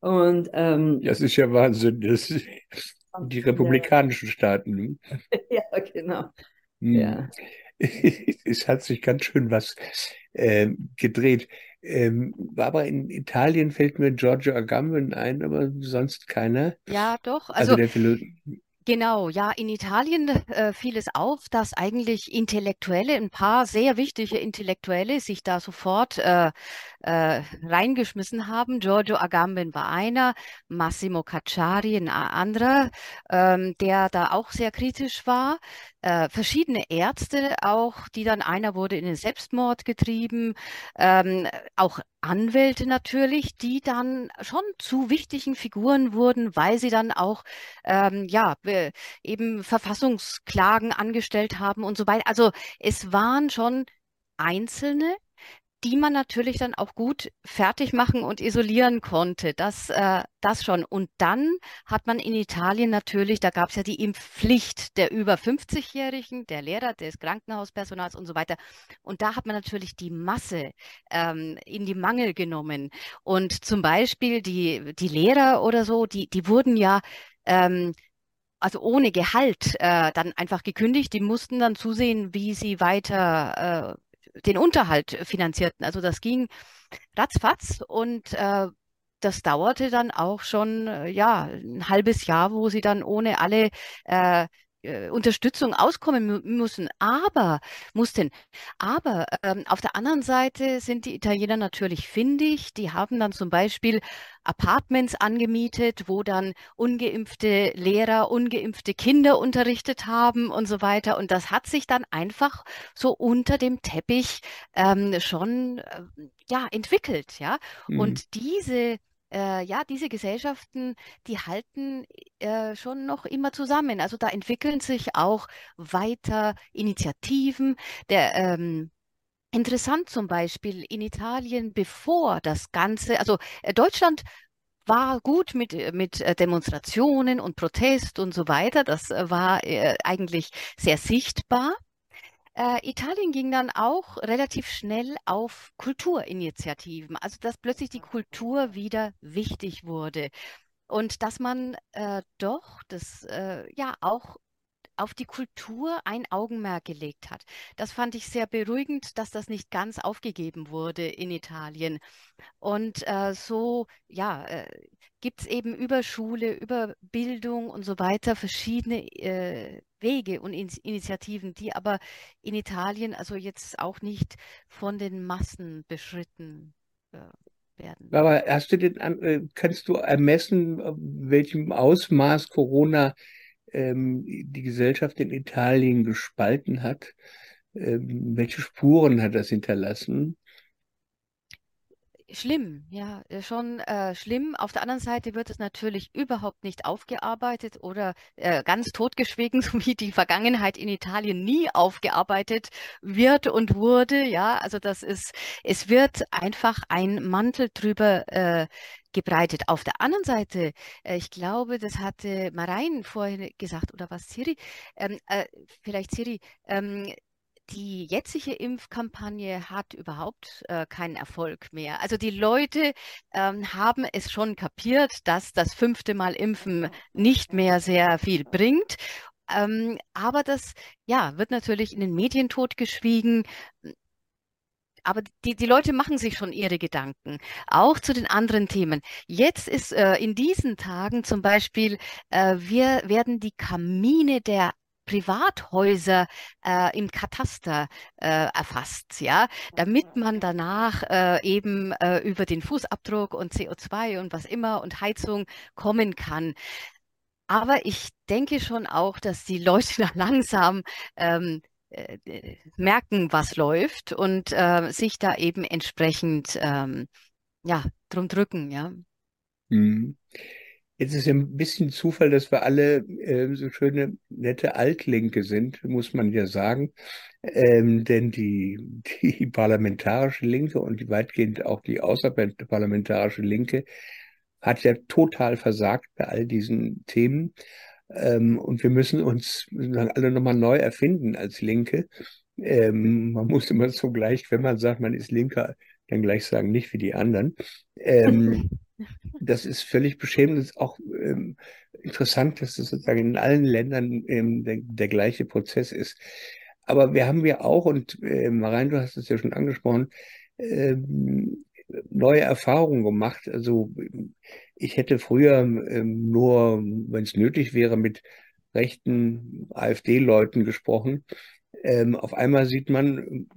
Und ähm, das ist ja Wahnsinn. Das die republikanischen. Staaten. Ne? ja, genau. Hm. Ja. es hat sich ganz schön was äh, gedreht. Ähm, aber in Italien fällt mir Giorgio Agamben ein, aber sonst keiner. Ja, doch. Also, also der Philo Genau, ja, in Italien äh, fiel es auf, dass eigentlich Intellektuelle, ein paar sehr wichtige Intellektuelle sich da sofort äh, äh, reingeschmissen haben. Giorgio Agamben war einer, Massimo Cacciari ein anderer, ähm, der da auch sehr kritisch war. Äh, verschiedene Ärzte auch, die dann einer wurde in den Selbstmord getrieben, ähm, auch Anwälte natürlich, die dann schon zu wichtigen Figuren wurden, weil sie dann auch ähm, ja eben Verfassungsklagen angestellt haben und so weiter. Also es waren schon Einzelne, die man natürlich dann auch gut fertig machen und isolieren konnte. Das, äh, das schon. Und dann hat man in Italien natürlich, da gab es ja die Impfpflicht der über 50-Jährigen, der Lehrer, des Krankenhauspersonals und so weiter. Und da hat man natürlich die Masse ähm, in die Mangel genommen. Und zum Beispiel die, die Lehrer oder so, die, die wurden ja ähm, also ohne Gehalt äh, dann einfach gekündigt. Die mussten dann zusehen, wie sie weiter äh, den Unterhalt finanzierten. Also das ging ratzfatz und äh, das dauerte dann auch schon äh, ja ein halbes Jahr, wo sie dann ohne alle äh, äh, Unterstützung auskommen müssen, aber mussten. Aber ähm, auf der anderen Seite sind die Italiener natürlich findig. Die haben dann zum Beispiel Apartments angemietet, wo dann ungeimpfte Lehrer, ungeimpfte Kinder unterrichtet haben und so weiter. Und das hat sich dann einfach so unter dem Teppich ähm, schon äh, ja entwickelt, ja. Mhm. Und diese äh, ja, diese Gesellschaften, die halten äh, schon noch immer zusammen. Also da entwickeln sich auch weiter Initiativen. Der, ähm, interessant zum Beispiel in Italien, bevor das Ganze, also äh, Deutschland war gut mit, äh, mit äh, Demonstrationen und Protest und so weiter. Das äh, war eigentlich sehr sichtbar. Äh, Italien ging dann auch relativ schnell auf Kulturinitiativen, also dass plötzlich die Kultur wieder wichtig wurde und dass man äh, doch das äh, ja auch auf die Kultur ein Augenmerk gelegt hat. Das fand ich sehr beruhigend, dass das nicht ganz aufgegeben wurde in Italien. Und äh, so, ja, äh, gibt es eben über Schule, über Bildung und so weiter verschiedene äh, Wege und In Initiativen, die aber in Italien also jetzt auch nicht von den Massen beschritten äh, werden. Aber hast du den, äh, kannst du ermessen, welchem Ausmaß Corona ähm, die Gesellschaft in Italien gespalten hat? Ähm, welche Spuren hat das hinterlassen? Schlimm, ja, äh, schon äh, schlimm. Auf der anderen Seite wird es natürlich überhaupt nicht aufgearbeitet oder äh, ganz totgeschwiegen, so wie die Vergangenheit in Italien nie aufgearbeitet wird und wurde. Ja, also das ist, es wird einfach ein Mantel drüber äh, gebreitet. Auf der anderen Seite, äh, ich glaube, das hatte Marein vorhin gesagt, oder was, Siri? Ähm, äh, vielleicht Siri, ähm, die jetzige Impfkampagne hat überhaupt äh, keinen Erfolg mehr. Also die Leute ähm, haben es schon kapiert, dass das fünfte Mal Impfen nicht mehr sehr viel bringt. Ähm, aber das ja, wird natürlich in den Medien totgeschwiegen. Aber die, die Leute machen sich schon ihre Gedanken, auch zu den anderen Themen. Jetzt ist äh, in diesen Tagen zum Beispiel, äh, wir werden die Kamine der Privathäuser äh, im Kataster äh, erfasst, ja, damit man danach äh, eben äh, über den Fußabdruck und CO2 und was immer und Heizung kommen kann. Aber ich denke schon auch, dass die Leute da langsam ähm, äh, merken, was läuft und äh, sich da eben entsprechend ähm, ja, drum drücken, ja. Mhm. Jetzt ist ja ein bisschen Zufall, dass wir alle äh, so schöne, nette Altlinke sind, muss man ja sagen. Ähm, denn die, die parlamentarische Linke und die weitgehend auch die außerparlamentarische Linke hat ja total versagt bei all diesen Themen. Ähm, und wir müssen uns alle nochmal neu erfinden als Linke. Ähm, man muss immer so gleich, wenn man sagt, man ist Linker, dann gleich sagen, nicht wie die anderen. Ähm, das ist völlig beschämend. Es ist auch ähm, interessant, dass es sozusagen in allen Ländern ähm, der, der, gleiche Prozess ist. Aber wir haben ja auch, und äh, Marein, du hast es ja schon angesprochen, ähm, neue Erfahrungen gemacht. Also ich hätte früher ähm, nur, wenn es nötig wäre, mit rechten AfD-Leuten gesprochen. Ähm, auf einmal sieht man,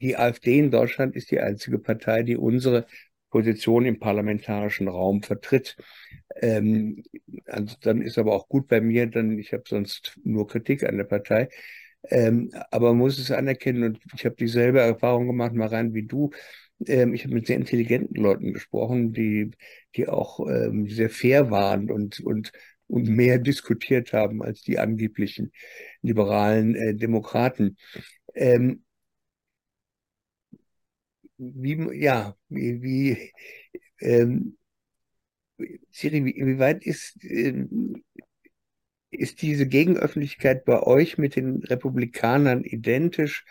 die AfD in Deutschland ist die einzige Partei, die unsere Position im parlamentarischen Raum vertritt. Ähm, also dann ist aber auch gut bei mir, dann ich habe sonst nur Kritik an der Partei. Ähm, aber man muss es anerkennen und ich habe dieselbe Erfahrung gemacht, mal wie du. Ähm, ich habe mit sehr intelligenten Leuten gesprochen, die, die auch ähm, sehr fair waren und, und, und mehr diskutiert haben als die angeblichen liberalen äh, Demokraten. Ähm, wie, ja, wie, wie ähm, Siri, wie, wie weit ist, ähm, ist diese Gegenöffentlichkeit bei euch mit den Republikanern identisch?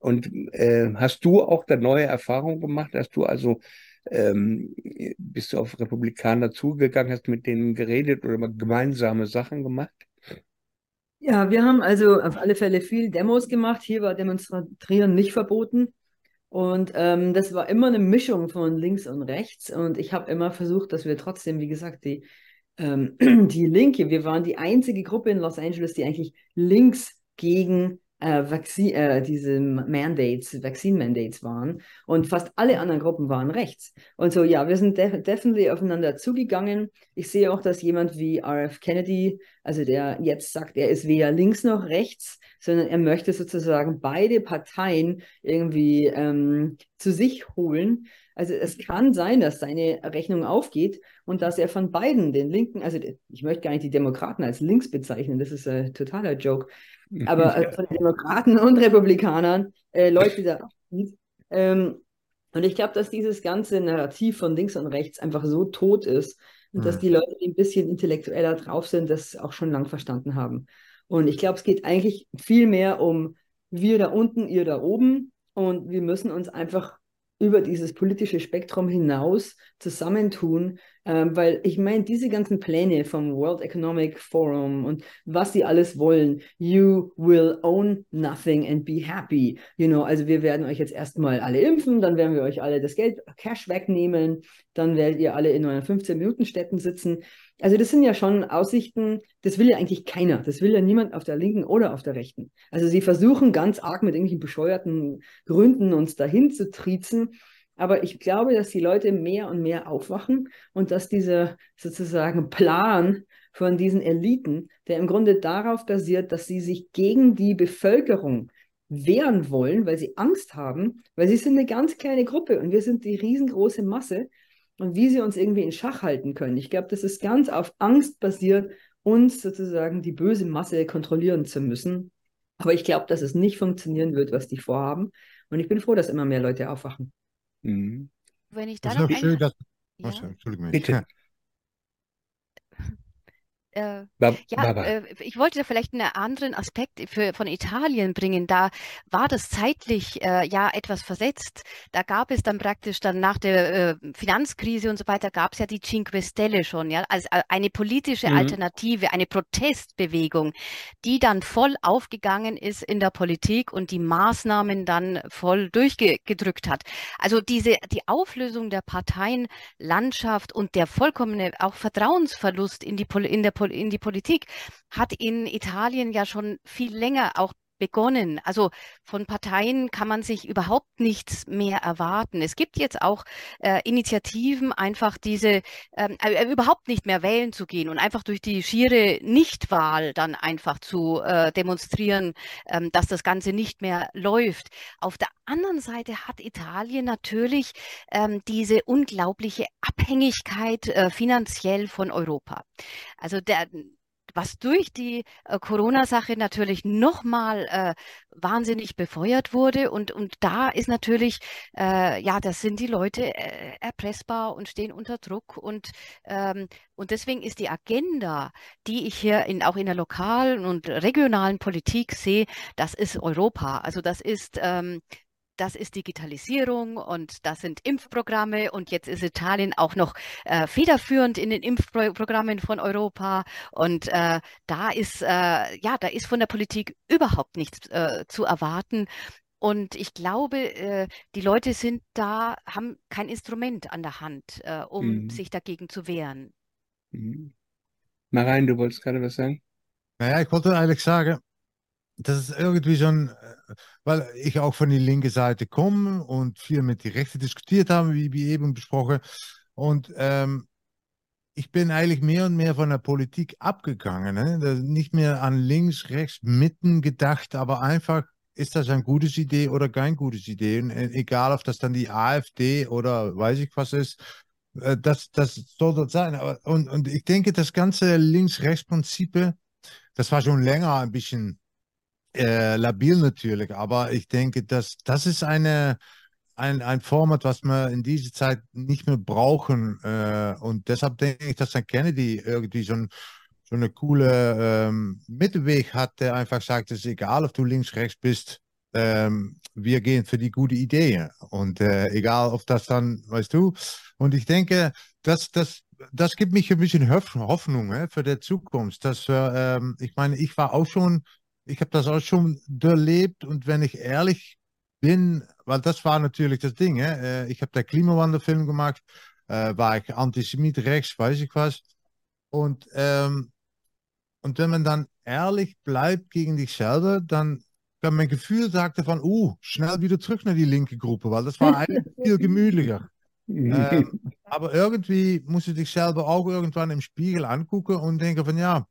Und äh, hast du auch da neue Erfahrungen gemacht? Hast du also ähm, bist du auf Republikaner zugegangen, hast mit denen geredet oder gemeinsame Sachen gemacht? Ja, wir haben also auf alle Fälle viel Demos gemacht. Hier war Demonstrieren nicht verboten. Und ähm, das war immer eine Mischung von links und rechts. Und ich habe immer versucht, dass wir trotzdem, wie gesagt, die, ähm, die Linke, wir waren die einzige Gruppe in Los Angeles, die eigentlich links gegen äh, Vaccine, äh, diese Mandates, Vaccine-Mandates waren. Und fast alle anderen Gruppen waren rechts. Und so, ja, wir sind def definitely aufeinander zugegangen. Ich sehe auch, dass jemand wie RF Kennedy, also der jetzt sagt, er ist weder links noch rechts, sondern er möchte sozusagen beide Parteien irgendwie ähm, zu sich holen. Also es kann sein, dass seine Rechnung aufgeht und dass er von beiden, den Linken, also ich möchte gar nicht die Demokraten als links bezeichnen, das ist ein totaler Joke, aber äh, von den Demokraten und Republikanern äh, Leute da abzieht. Ähm, und ich glaube, dass dieses ganze Narrativ von links und rechts einfach so tot ist mhm. dass die Leute, die ein bisschen intellektueller drauf sind, das auch schon lang verstanden haben. Und ich glaube, es geht eigentlich viel mehr um wir da unten, ihr da oben. Und wir müssen uns einfach über dieses politische Spektrum hinaus zusammentun, ähm, weil ich meine, diese ganzen Pläne vom World Economic Forum und was sie alles wollen, you will own nothing and be happy, you know, also wir werden euch jetzt erstmal alle impfen, dann werden wir euch alle das Geld, Cash wegnehmen, dann werdet ihr alle in euren 15-Minuten-Städten sitzen. Also das sind ja schon Aussichten, das will ja eigentlich keiner. Das will ja niemand auf der linken oder auf der rechten. Also sie versuchen ganz arg mit irgendwelchen bescheuerten Gründen uns dahin zu triezen. Aber ich glaube, dass die Leute mehr und mehr aufwachen und dass dieser sozusagen Plan von diesen Eliten, der im Grunde darauf basiert, dass sie sich gegen die Bevölkerung wehren wollen, weil sie Angst haben, weil sie sind eine ganz kleine Gruppe und wir sind die riesengroße Masse und wie sie uns irgendwie in Schach halten können. Ich glaube, das ist ganz auf Angst basiert, uns sozusagen die böse Masse kontrollieren zu müssen. Aber ich glaube, dass es nicht funktionieren wird, was die vorhaben. Und ich bin froh, dass immer mehr Leute aufwachen. Mhm. Wenn ich da noch schön, dass... ja? Entschuldigung. Bitte. Äh, ja, äh, ich wollte da vielleicht einen anderen Aspekt für, von Italien bringen. Da war das zeitlich äh, ja etwas versetzt. Da gab es dann praktisch dann nach der äh, Finanzkrise und so weiter gab es ja die Cinque Stelle schon, ja, als äh, eine politische mhm. Alternative, eine Protestbewegung, die dann voll aufgegangen ist in der Politik und die Maßnahmen dann voll durchgedrückt hat. Also diese die Auflösung der Parteienlandschaft und der vollkommene auch Vertrauensverlust in die in der in die Politik hat in Italien ja schon viel länger auch begonnen. Also von Parteien kann man sich überhaupt nichts mehr erwarten. Es gibt jetzt auch äh, Initiativen, einfach diese ähm, äh, überhaupt nicht mehr wählen zu gehen und einfach durch die schiere Nichtwahl dann einfach zu äh, demonstrieren, ähm, dass das Ganze nicht mehr läuft. Auf der anderen Seite hat Italien natürlich ähm, diese unglaubliche Abhängigkeit äh, finanziell von Europa. Also der, was durch die äh, Corona-Sache natürlich nochmal äh, wahnsinnig befeuert wurde. Und, und da ist natürlich, äh, ja, das sind die Leute äh, erpressbar und stehen unter Druck. Und, ähm, und deswegen ist die Agenda, die ich hier in, auch in der lokalen und regionalen Politik sehe, das ist Europa. Also das ist ähm, das ist Digitalisierung und das sind Impfprogramme und jetzt ist Italien auch noch äh, federführend in den Impfprogrammen von Europa und äh, da ist äh, ja da ist von der Politik überhaupt nichts äh, zu erwarten und ich glaube, äh, die Leute sind da, haben kein Instrument an der Hand, äh, um mhm. sich dagegen zu wehren. Mhm. Marein, du wolltest gerade was sagen? Naja, ich wollte eigentlich sagen, das ist irgendwie ein, äh, weil ich auch von der linken Seite komme und viel mit den Rechten diskutiert habe, wie, wie eben besprochen. Und ähm, ich bin eigentlich mehr und mehr von der Politik abgegangen. Ne? Nicht mehr an links, rechts, mitten gedacht, aber einfach, ist das eine gute Idee oder kein gutes Idee? Und äh, egal, ob das dann die AfD oder weiß ich was ist, äh, das, das soll das sein. Und, und ich denke, das ganze Links-Rechts-Prinzip, das war schon länger ein bisschen äh, labil natürlich, aber ich denke, dass das ist eine, ein, ein Format, was wir in dieser Zeit nicht mehr brauchen. Äh, und deshalb denke ich, dass ein Kennedy irgendwie so, ein, so eine coole ähm, Mittelweg hat, der einfach sagt, es ist egal, ob du links, rechts bist, ähm, wir gehen für die gute Idee. Und äh, egal, ob das dann, weißt du, und ich denke, dass das das gibt mich ein bisschen Hoffnung äh, für die Zukunft. Dass, äh, ähm, ich meine, ich war auch schon ich habe das auch schon erlebt und wenn ich ehrlich bin, weil das war natürlich das Ding, äh, ich habe der Klimawandelfilm gemacht, äh, war ich Antisemit rechts, weiß ich was. Und, ähm, und wenn man dann ehrlich bleibt gegen dich selber, dann kann mein Gefühl sagte von, uh, schnell wieder zurück nach die linke Gruppe, weil das war eigentlich viel gemütlicher. ähm, aber irgendwie musst du dich selber auch irgendwann im Spiegel angucken und denken von, ja,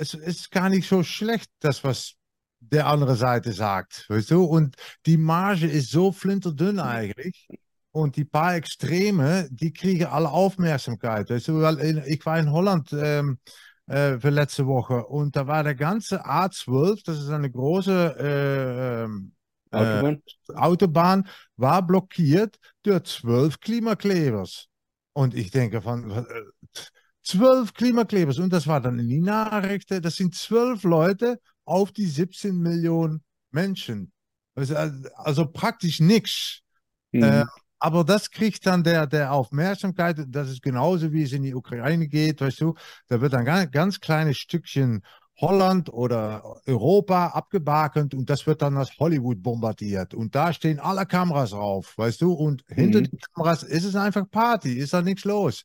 es ist gar nicht so schlecht, das, was der andere Seite sagt. Weißt du? Und die Marge ist so flinterdünn eigentlich. Und die paar Extreme, die kriegen alle Aufmerksamkeit. Weißt du? Weil in, ich war in Holland ähm, äh, für letzte Woche und da war der ganze A12, das ist eine große äh, ähm, äh, Autobahn. Autobahn, war blockiert durch zwölf Klimaklebers. Und ich denke von, äh, Zwölf Klimaklebers und das war dann in die Nachrichten. Das sind zwölf Leute auf die 17 Millionen Menschen. Also, also praktisch nichts. Mhm. Äh, aber das kriegt dann der, der Aufmerksamkeit. Das ist genauso, wie es in die Ukraine geht. Weißt du, da wird ein ganz, ganz kleines Stückchen Holland oder Europa abgebakend und das wird dann aus Hollywood bombardiert. Und da stehen alle Kameras drauf, weißt du? Und hinter mhm. den Kameras ist es einfach Party, ist da nichts los.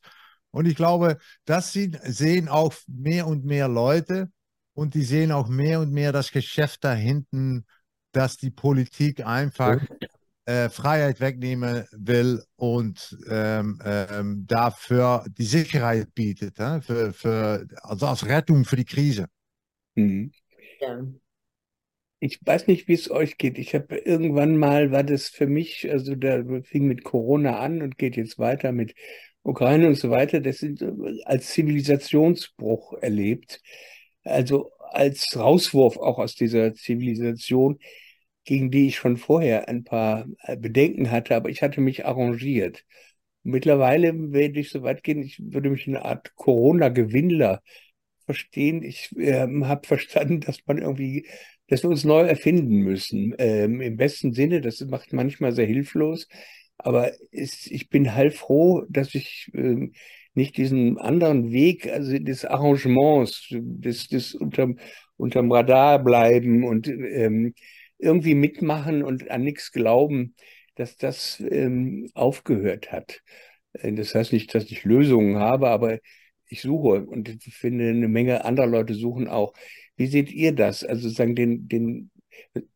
Und ich glaube, das sehen auch mehr und mehr Leute und die sehen auch mehr und mehr das Geschäft da hinten, dass die Politik einfach äh, Freiheit wegnehmen will und ähm, ähm, dafür die Sicherheit bietet, äh, für, für, also als Rettung für die Krise. Mhm. Ja. Ich weiß nicht, wie es euch geht. Ich habe irgendwann mal, war das für mich, also da fing mit Corona an und geht jetzt weiter mit Ukraine und so weiter, das sind äh, als Zivilisationsbruch erlebt, also als Rauswurf auch aus dieser Zivilisation, gegen die ich schon vorher ein paar äh, Bedenken hatte, aber ich hatte mich arrangiert. Mittlerweile werde ich so weit gehen, ich würde mich eine Art Corona-Gewinnler verstehen. Ich äh, habe verstanden, dass man irgendwie, dass wir uns neu erfinden müssen. Ähm, Im besten Sinne, das macht manchmal sehr hilflos. Aber ist, ich bin heilfroh, dass ich äh, nicht diesen anderen Weg, also des Arrangements, des, des unterm, unterm Radar bleiben und ähm, irgendwie mitmachen und an nichts glauben, dass das ähm, aufgehört hat. Äh, das heißt nicht, dass ich Lösungen habe, aber ich suche und ich finde, eine Menge anderer Leute suchen auch. Wie seht ihr das? Also sagen den, den,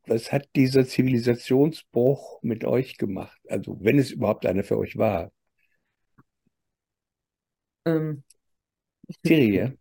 was hat dieser Zivilisationsbruch mit euch gemacht? Also wenn es überhaupt einer für euch war. Ähm, Siri, ja?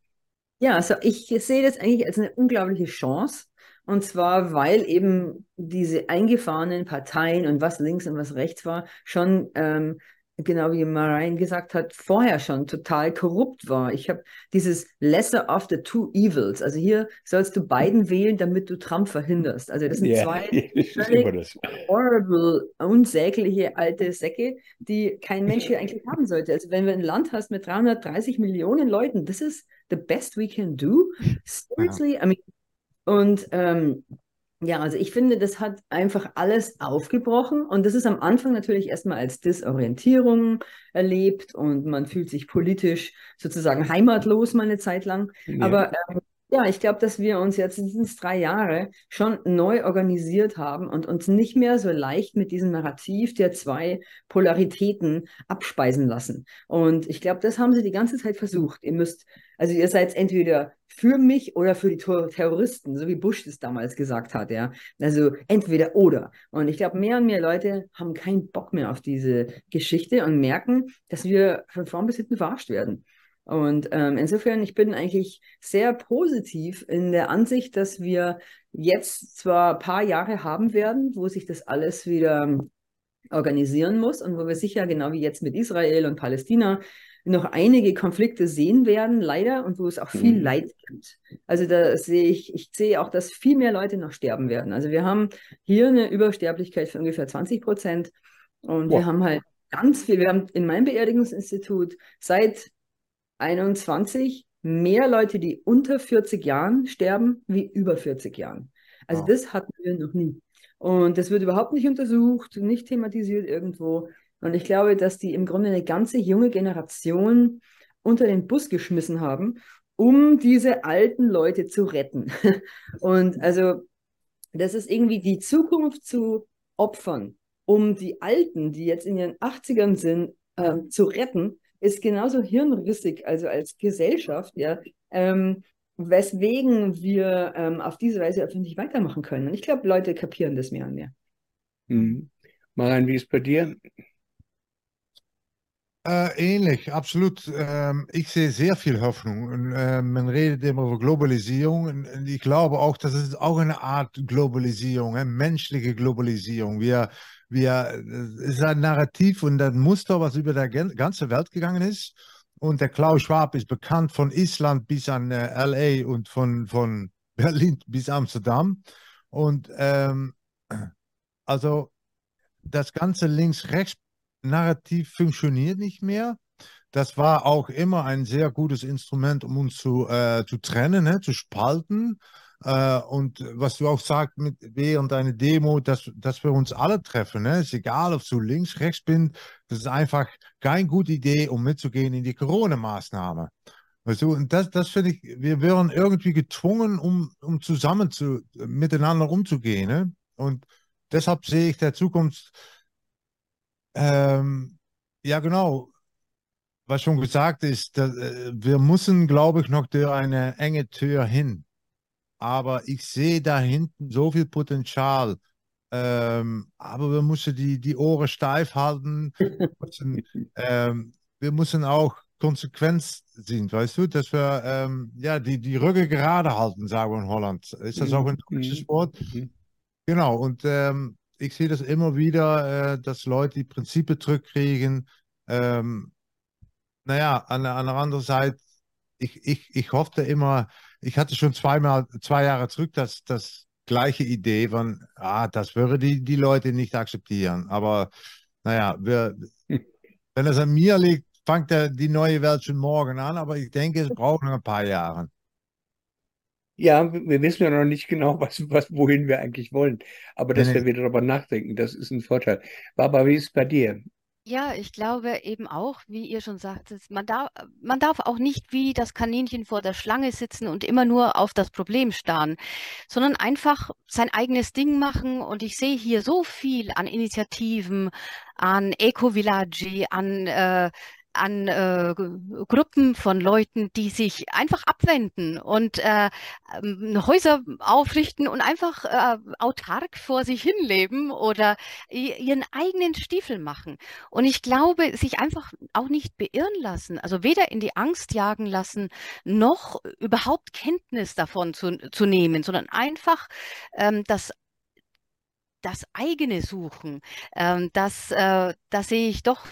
Ja, also ich sehe das eigentlich als eine unglaubliche Chance. Und zwar, weil eben diese eingefahrenen Parteien und was links und was rechts war, schon ähm, genau wie Marian gesagt hat, vorher schon total korrupt war. Ich habe dieses Lesser of the two evils. Also hier sollst du Biden wählen, damit du Trump verhinderst. Also das sind Ja, zwei das ist völlig das. horrible, unsägliche alte Säcke, die kein Mensch hier eigentlich haben sollte. Also wenn du ein Land hast mit 330 Millionen Leuten, this is the best we can do. Seriously, I mean, und ähm, ja, also ich finde, das hat einfach alles aufgebrochen und das ist am Anfang natürlich erstmal als Disorientierung erlebt und man fühlt sich politisch sozusagen heimatlos mal eine Zeit lang. Ja. Aber ähm, ja, ich glaube, dass wir uns jetzt, sind es drei Jahre, schon neu organisiert haben und uns nicht mehr so leicht mit diesem Narrativ der zwei Polaritäten abspeisen lassen. Und ich glaube, das haben sie die ganze Zeit versucht. Ihr müsst, also ihr seid entweder für mich oder für die Terroristen, so wie Bush das damals gesagt hat, ja. Also entweder oder. Und ich glaube, mehr und mehr Leute haben keinen Bock mehr auf diese Geschichte und merken, dass wir von vorn bis hinten verarscht werden. Und ähm, insofern, ich bin eigentlich sehr positiv in der Ansicht, dass wir jetzt zwar ein paar Jahre haben werden, wo sich das alles wieder organisieren muss und wo wir sicher, genau wie jetzt mit Israel und Palästina, noch einige Konflikte sehen werden, leider, und wo es auch viel Mhm. Leid gibt. Also da sehe ich, ich sehe auch, dass viel mehr Leute noch sterben werden. Also wir haben hier eine Übersterblichkeit von ungefähr 20 Prozent und Boah. wir haben halt ganz viel, wir haben in meinem Beerdigungsinstitut seit 21 mehr Leute, die unter 40 Jahren sterben, wie über 40 Jahren. Also Wow. das hatten wir noch nie. Und das wird überhaupt nicht untersucht, nicht thematisiert irgendwo. Und ich glaube, dass die im Grunde eine ganze junge Generation unter den Bus geschmissen haben, um diese alten Leute zu retten. Und also das ist irgendwie die Zukunft zu opfern, um die Alten, die jetzt in ihren 80ern sind, ähm, zu retten, ist genauso hirnrissig, also als Gesellschaft, ja, ähm, weswegen wir ähm, auf diese Weise einfach nicht weitermachen können. Und ich glaube, Leute kapieren das mehr und mehr. Mhm. Marian, wie ist bei dir? Äh, ähnlich, absolut. Ähm, ich sehe sehr viel Hoffnung. Und, äh, man redet immer über Globalisierung. Und, und ich glaube auch, das ist auch eine Art Globalisierung, eine menschliche Globalisierung. Wir, wir, es ist ein Narrativ und ein Muster, was über die gan- ganze Welt gegangen ist. Und der Klaus Schwab ist bekannt von Island bis an äh, LA und von, von Berlin bis Amsterdam. Und ähm, also das ganze Links-Rechts-Narrativ funktioniert nicht mehr. Das war auch immer ein sehr gutes Instrument, um uns zu, äh, zu trennen, ne, zu spalten. Äh, und was du auch sagst mit, während deiner Demo, dass, dass wir uns alle treffen. Ne? Ist egal, ob du links, rechts bist. Das ist einfach keine gute Idee, um mitzugehen in die Corona-Maßnahme. Weißt du, und das, das finde ich, wir wären irgendwie gezwungen, um, um zusammen zu, miteinander umzugehen. Ne? Und deshalb sehe ich der Zukunft, ähm, ja genau, was schon gesagt ist, dass, äh, wir müssen, glaube ich, noch durch eine enge Tür hin. Aber ich sehe da hinten so viel Potenzial. Ähm, aber wir müssen die, die Ohren steif halten. Müssen, ähm, wir müssen auch konsequent sind, weißt du, dass wir ähm, ja, die, die Rücken gerade halten, sagen wir in Holland. Ist das auch ein deutsches Mhm. Wort? Mhm. Genau, und ähm, ich sehe das immer wieder, äh, dass Leute die Prinzipien zurückkriegen. Ähm, naja, an, der- an der anderen Seite, ich, ich, ich hoffte immer, ich hatte schon zweimal, zwei Jahre zurück das, das gleiche Idee von, ah, das würde die, die Leute nicht akzeptieren. Aber naja, wir, wenn es an mir liegt, fängt der, die neue Welt schon morgen an, aber ich denke, es braucht noch ein paar Jahre. Ja, wir wissen ja noch nicht genau, was, was, wohin wir eigentlich wollen. Aber dass Nee, wir wieder darüber nachdenken, das ist ein Vorteil. Barbara, wie ist es bei dir? Ja, ich glaube eben auch, wie ihr schon sagtet, man darf, man darf auch nicht wie das Kaninchen vor der Schlange sitzen und immer nur auf das Problem starren, sondern einfach sein eigenes Ding machen. Und ich sehe hier so viel an Initiativen, an Eco-Villaggi, an äh, an äh, Gruppen von Leuten, die sich einfach abwenden und äh, ähm, Häuser aufrichten und einfach äh, autark vor sich hinleben oder ihren eigenen Stiefel machen. Und ich glaube, sich einfach auch nicht beirren lassen, also weder in die Angst jagen lassen, noch überhaupt Kenntnis davon zu, zu nehmen, sondern einfach ähm, das das eigene Suchen, ähm, das, äh, das sehe ich doch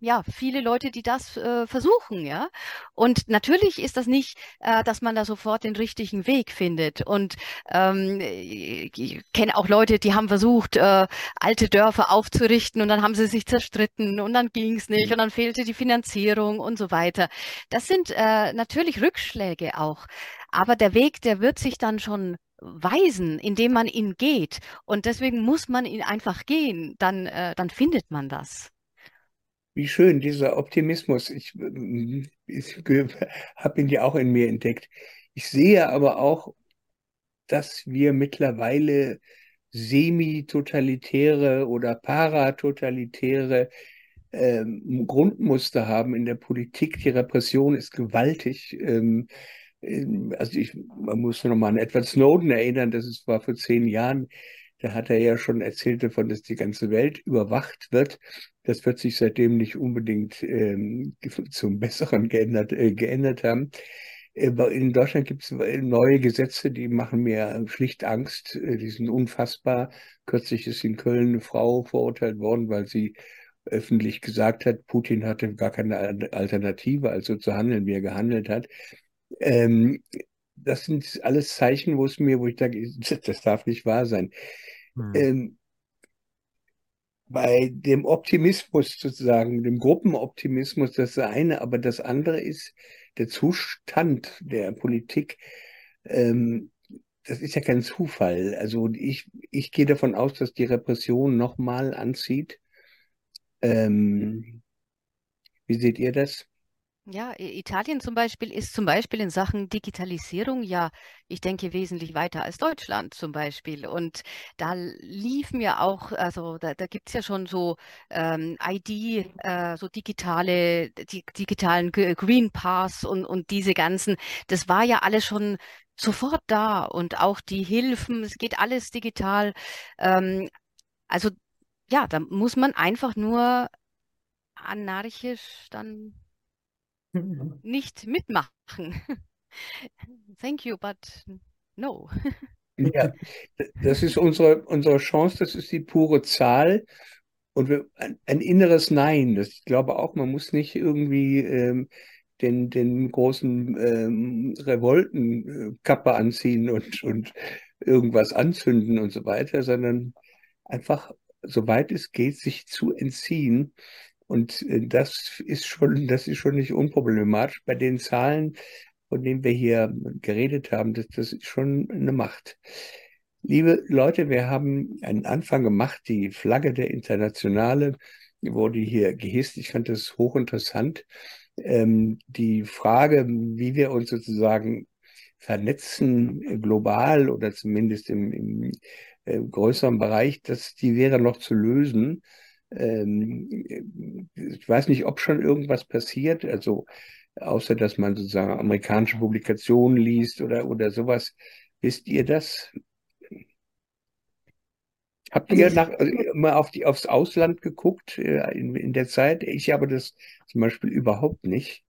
ja, viele Leute, die das äh, versuchen, ja. Und natürlich ist das nicht, äh, dass man da sofort den richtigen Weg findet. Und ähm, ich kenne auch Leute, die haben versucht, äh, alte Dörfer aufzurichten und dann haben sie sich zerstritten und dann ging es nicht mhm. und dann fehlte die Finanzierung und so weiter. Das sind äh, natürlich Rückschläge auch. Aber der Weg, der wird sich dann schon weisen, indem man ihn geht. Und deswegen muss man ihn einfach gehen. Dann, äh, dann findet man das. Wie schön, dieser Optimismus. Ich, ich habe ihn ja auch in mir entdeckt. Ich sehe aber auch, dass wir mittlerweile semi-totalitäre oder paratotalitäre ähm, Grundmuster haben in der Politik. Die Repression ist gewaltig. Ähm, ähm also ich, man muss noch mal an Edward Snowden erinnern, das war vor zehn Jahren da hat er ja schon erzählt davon, dass die ganze Welt überwacht wird. Das wird sich seitdem nicht unbedingt ähm, zum Besseren geändert, äh, geändert haben. Äh, in Deutschland gibt es neue Gesetze, die machen mir schlicht Angst. Äh, die sind unfassbar. Kürzlich ist in Köln eine Frau verurteilt worden, weil sie öffentlich gesagt hat, Putin hatte gar keine Alternative, also zu handeln, wie er gehandelt hat. Ähm, das sind alles Zeichen, wo es mir, wo ich denke, das darf nicht wahr sein. Hm. Ähm, bei dem Optimismus sozusagen, dem Gruppenoptimismus, das eine, aber das andere ist der Zustand der Politik. Ähm, das ist ja kein Zufall. Also ich, ich gehe davon aus, dass die Repression nochmal anzieht. Ähm, wie seht ihr das? Ja, Italien zum Beispiel ist zum Beispiel in Sachen Digitalisierung ja, ich denke, wesentlich weiter als Deutschland zum Beispiel. Und da liefen ja auch, also da, da gibt es ja schon so ähm, ID, äh, so digitale, die, digitalen Green Pass und, und diese ganzen, das war ja alles schon sofort da und auch die Hilfen, es geht alles digital. Ähm, also ja, da muss man einfach nur anarchisch dann nicht mitmachen. Thank you, but no. Ja, das ist unsere, unsere Chance, das ist die pure Zahl und wir, ein, ein, inneres Nein. Das, ich glaube auch, man muss nicht irgendwie ähm, den, den großen ähm, Revoltenkappe anziehen und, und irgendwas anzünden und so weiter, sondern einfach, soweit es geht, sich zu entziehen und äh, das ist schon, das ist schon nicht unproblematisch. Bei den Zahlen, von denen wir hier geredet haben, das, das ist schon eine Macht. Liebe Leute, wir haben einen Anfang gemacht. Die Flagge der Internationale wurde hier gehisst. Ich fand das hochinteressant. Ähm, die Frage, wie wir uns sozusagen vernetzen, global oder zumindest im, im äh, größeren Bereich, das, die wäre noch zu lösen ähm, ich weiß nicht, ob schon irgendwas passiert, also außer dass man sozusagen amerikanische Publikationen liest oder, oder sowas. Wisst ihr das? Habt ihr nach, also mal auf die, aufs Ausland geguckt äh, in, in der Zeit? Ich habe das zum Beispiel überhaupt nicht.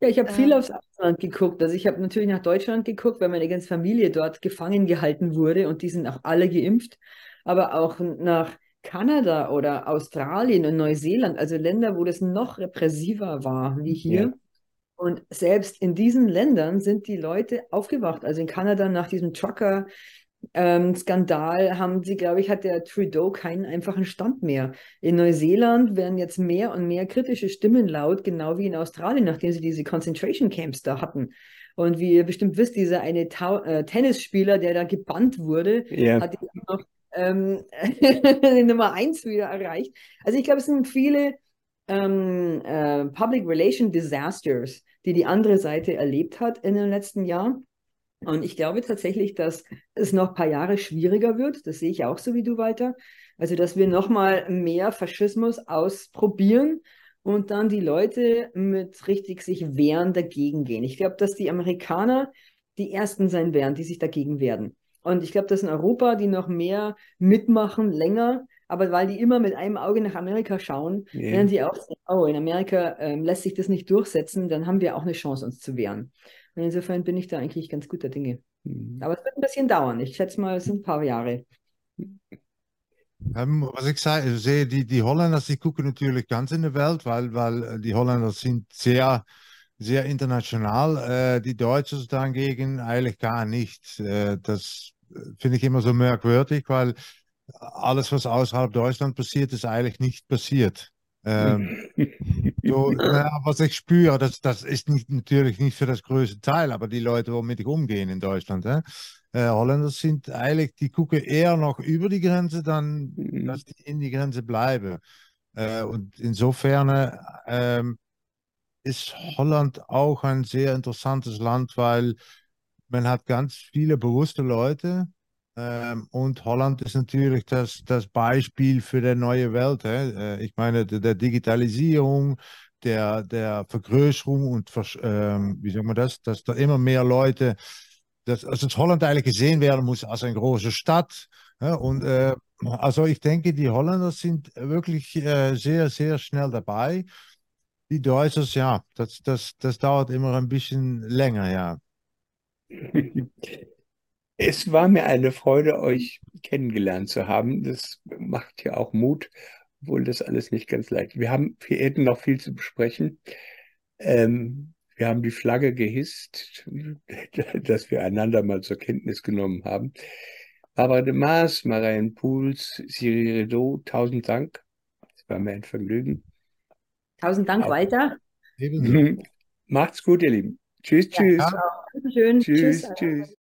Ja, ich habe viel ähm. aufs Ausland geguckt. Also ich habe natürlich nach Deutschland geguckt, weil meine ganze Familie dort gefangen gehalten wurde und die sind auch alle geimpft. Aber auch nach Kanada oder Australien und Neuseeland, also Länder, wo das noch repressiver war wie hier. Ja. Und selbst in diesen Ländern sind die Leute aufgewacht. Also in Kanada nach diesem Trucker, ähm, Skandal haben sie, glaube ich, hat der Trudeau keinen einfachen Stand mehr. In Neuseeland werden jetzt mehr und mehr kritische Stimmen laut, genau wie in Australien, nachdem sie diese Concentration Camps da hatten. Und wie ihr bestimmt wisst, dieser eine Tau äh, Tennisspieler, der da gebannt wurde, yeah. hat noch ähm, Nummer eins wieder erreicht. Also ich glaube, es sind viele ähm, äh, Public Relation Disasters, die die andere Seite erlebt hat in den letzten Jahren. Und ich glaube tatsächlich, dass es noch ein paar Jahre schwieriger wird. Das sehe ich auch so wie du, Walter. Also, dass wir noch mal mehr Faschismus ausprobieren und dann die Leute mit richtig sich wehren dagegen gehen. Ich glaube, dass die Amerikaner die Ersten sein werden, die sich dagegen wehren. Und ich glaube, dass in Europa die noch mehr mitmachen, länger, aber weil die immer mit einem Auge nach Amerika schauen, yeah. werden die auch sagen, oh, in Amerika ähm, lässt sich das nicht durchsetzen, dann haben wir auch eine Chance, uns zu wehren. Und insofern bin ich da eigentlich ganz guter Dinge. Mhm. Aber es wird ein bisschen dauern. Ich schätze mal, es sind ein paar Jahre. Ähm, was ich sage, sehe, die, die Holländer, die gucken natürlich ganz in der Welt, weil, weil äh, die Holländer sind sehr, sehr international. Äh, die Deutschen dagegen eigentlich gar nicht. Äh, das äh, finde ich immer so merkwürdig, weil alles, was außerhalb Deutschland passiert, ist eigentlich nicht passiert. Ähm, so, na, was ich spüre, das, das ist nicht, natürlich nicht für das größte Teil, aber die Leute, womit ich umgehe in Deutschland, äh, Holländer sind eigentlich, die gucken eher noch über die Grenze, dann, dass die in die Grenze bleiben. Äh, und insofern äh, ist Holland auch ein sehr interessantes Land, weil man hat ganz viele bewusste Leute, ähm, und Holland ist natürlich das, das Beispiel für die neue Welt. Äh, ich meine, der, Digitalisierung, der, der Vergrößerung und ähm, wie sagen wir das, dass da immer mehr Leute, dass, also dass Holland eigentlich gesehen werden muss als eine große Stadt. Ja, und äh, also ich denke, die Holländer sind wirklich äh, sehr, sehr schnell dabei. Die Deutschen, ja, das, das, das dauert immer ein bisschen länger, ja. Es war mir eine Freude, euch kennengelernt zu haben. Das macht ja auch Mut, obwohl das alles nicht ganz leicht. Wir haben, wir hätten noch viel zu besprechen. Ähm, wir haben die Flagge gehisst, dass wir einander mal zur Kenntnis genommen haben. Barbara de Maas, Marianne Pools, Siri Redo, tausend Dank. Es war mir ein Vergnügen. Tausend Dank, auch. Walter. Macht's gut, ihr Lieben. Tschüss, tschüss. Ja, Schön. Tschüss, tschüss. tschüss.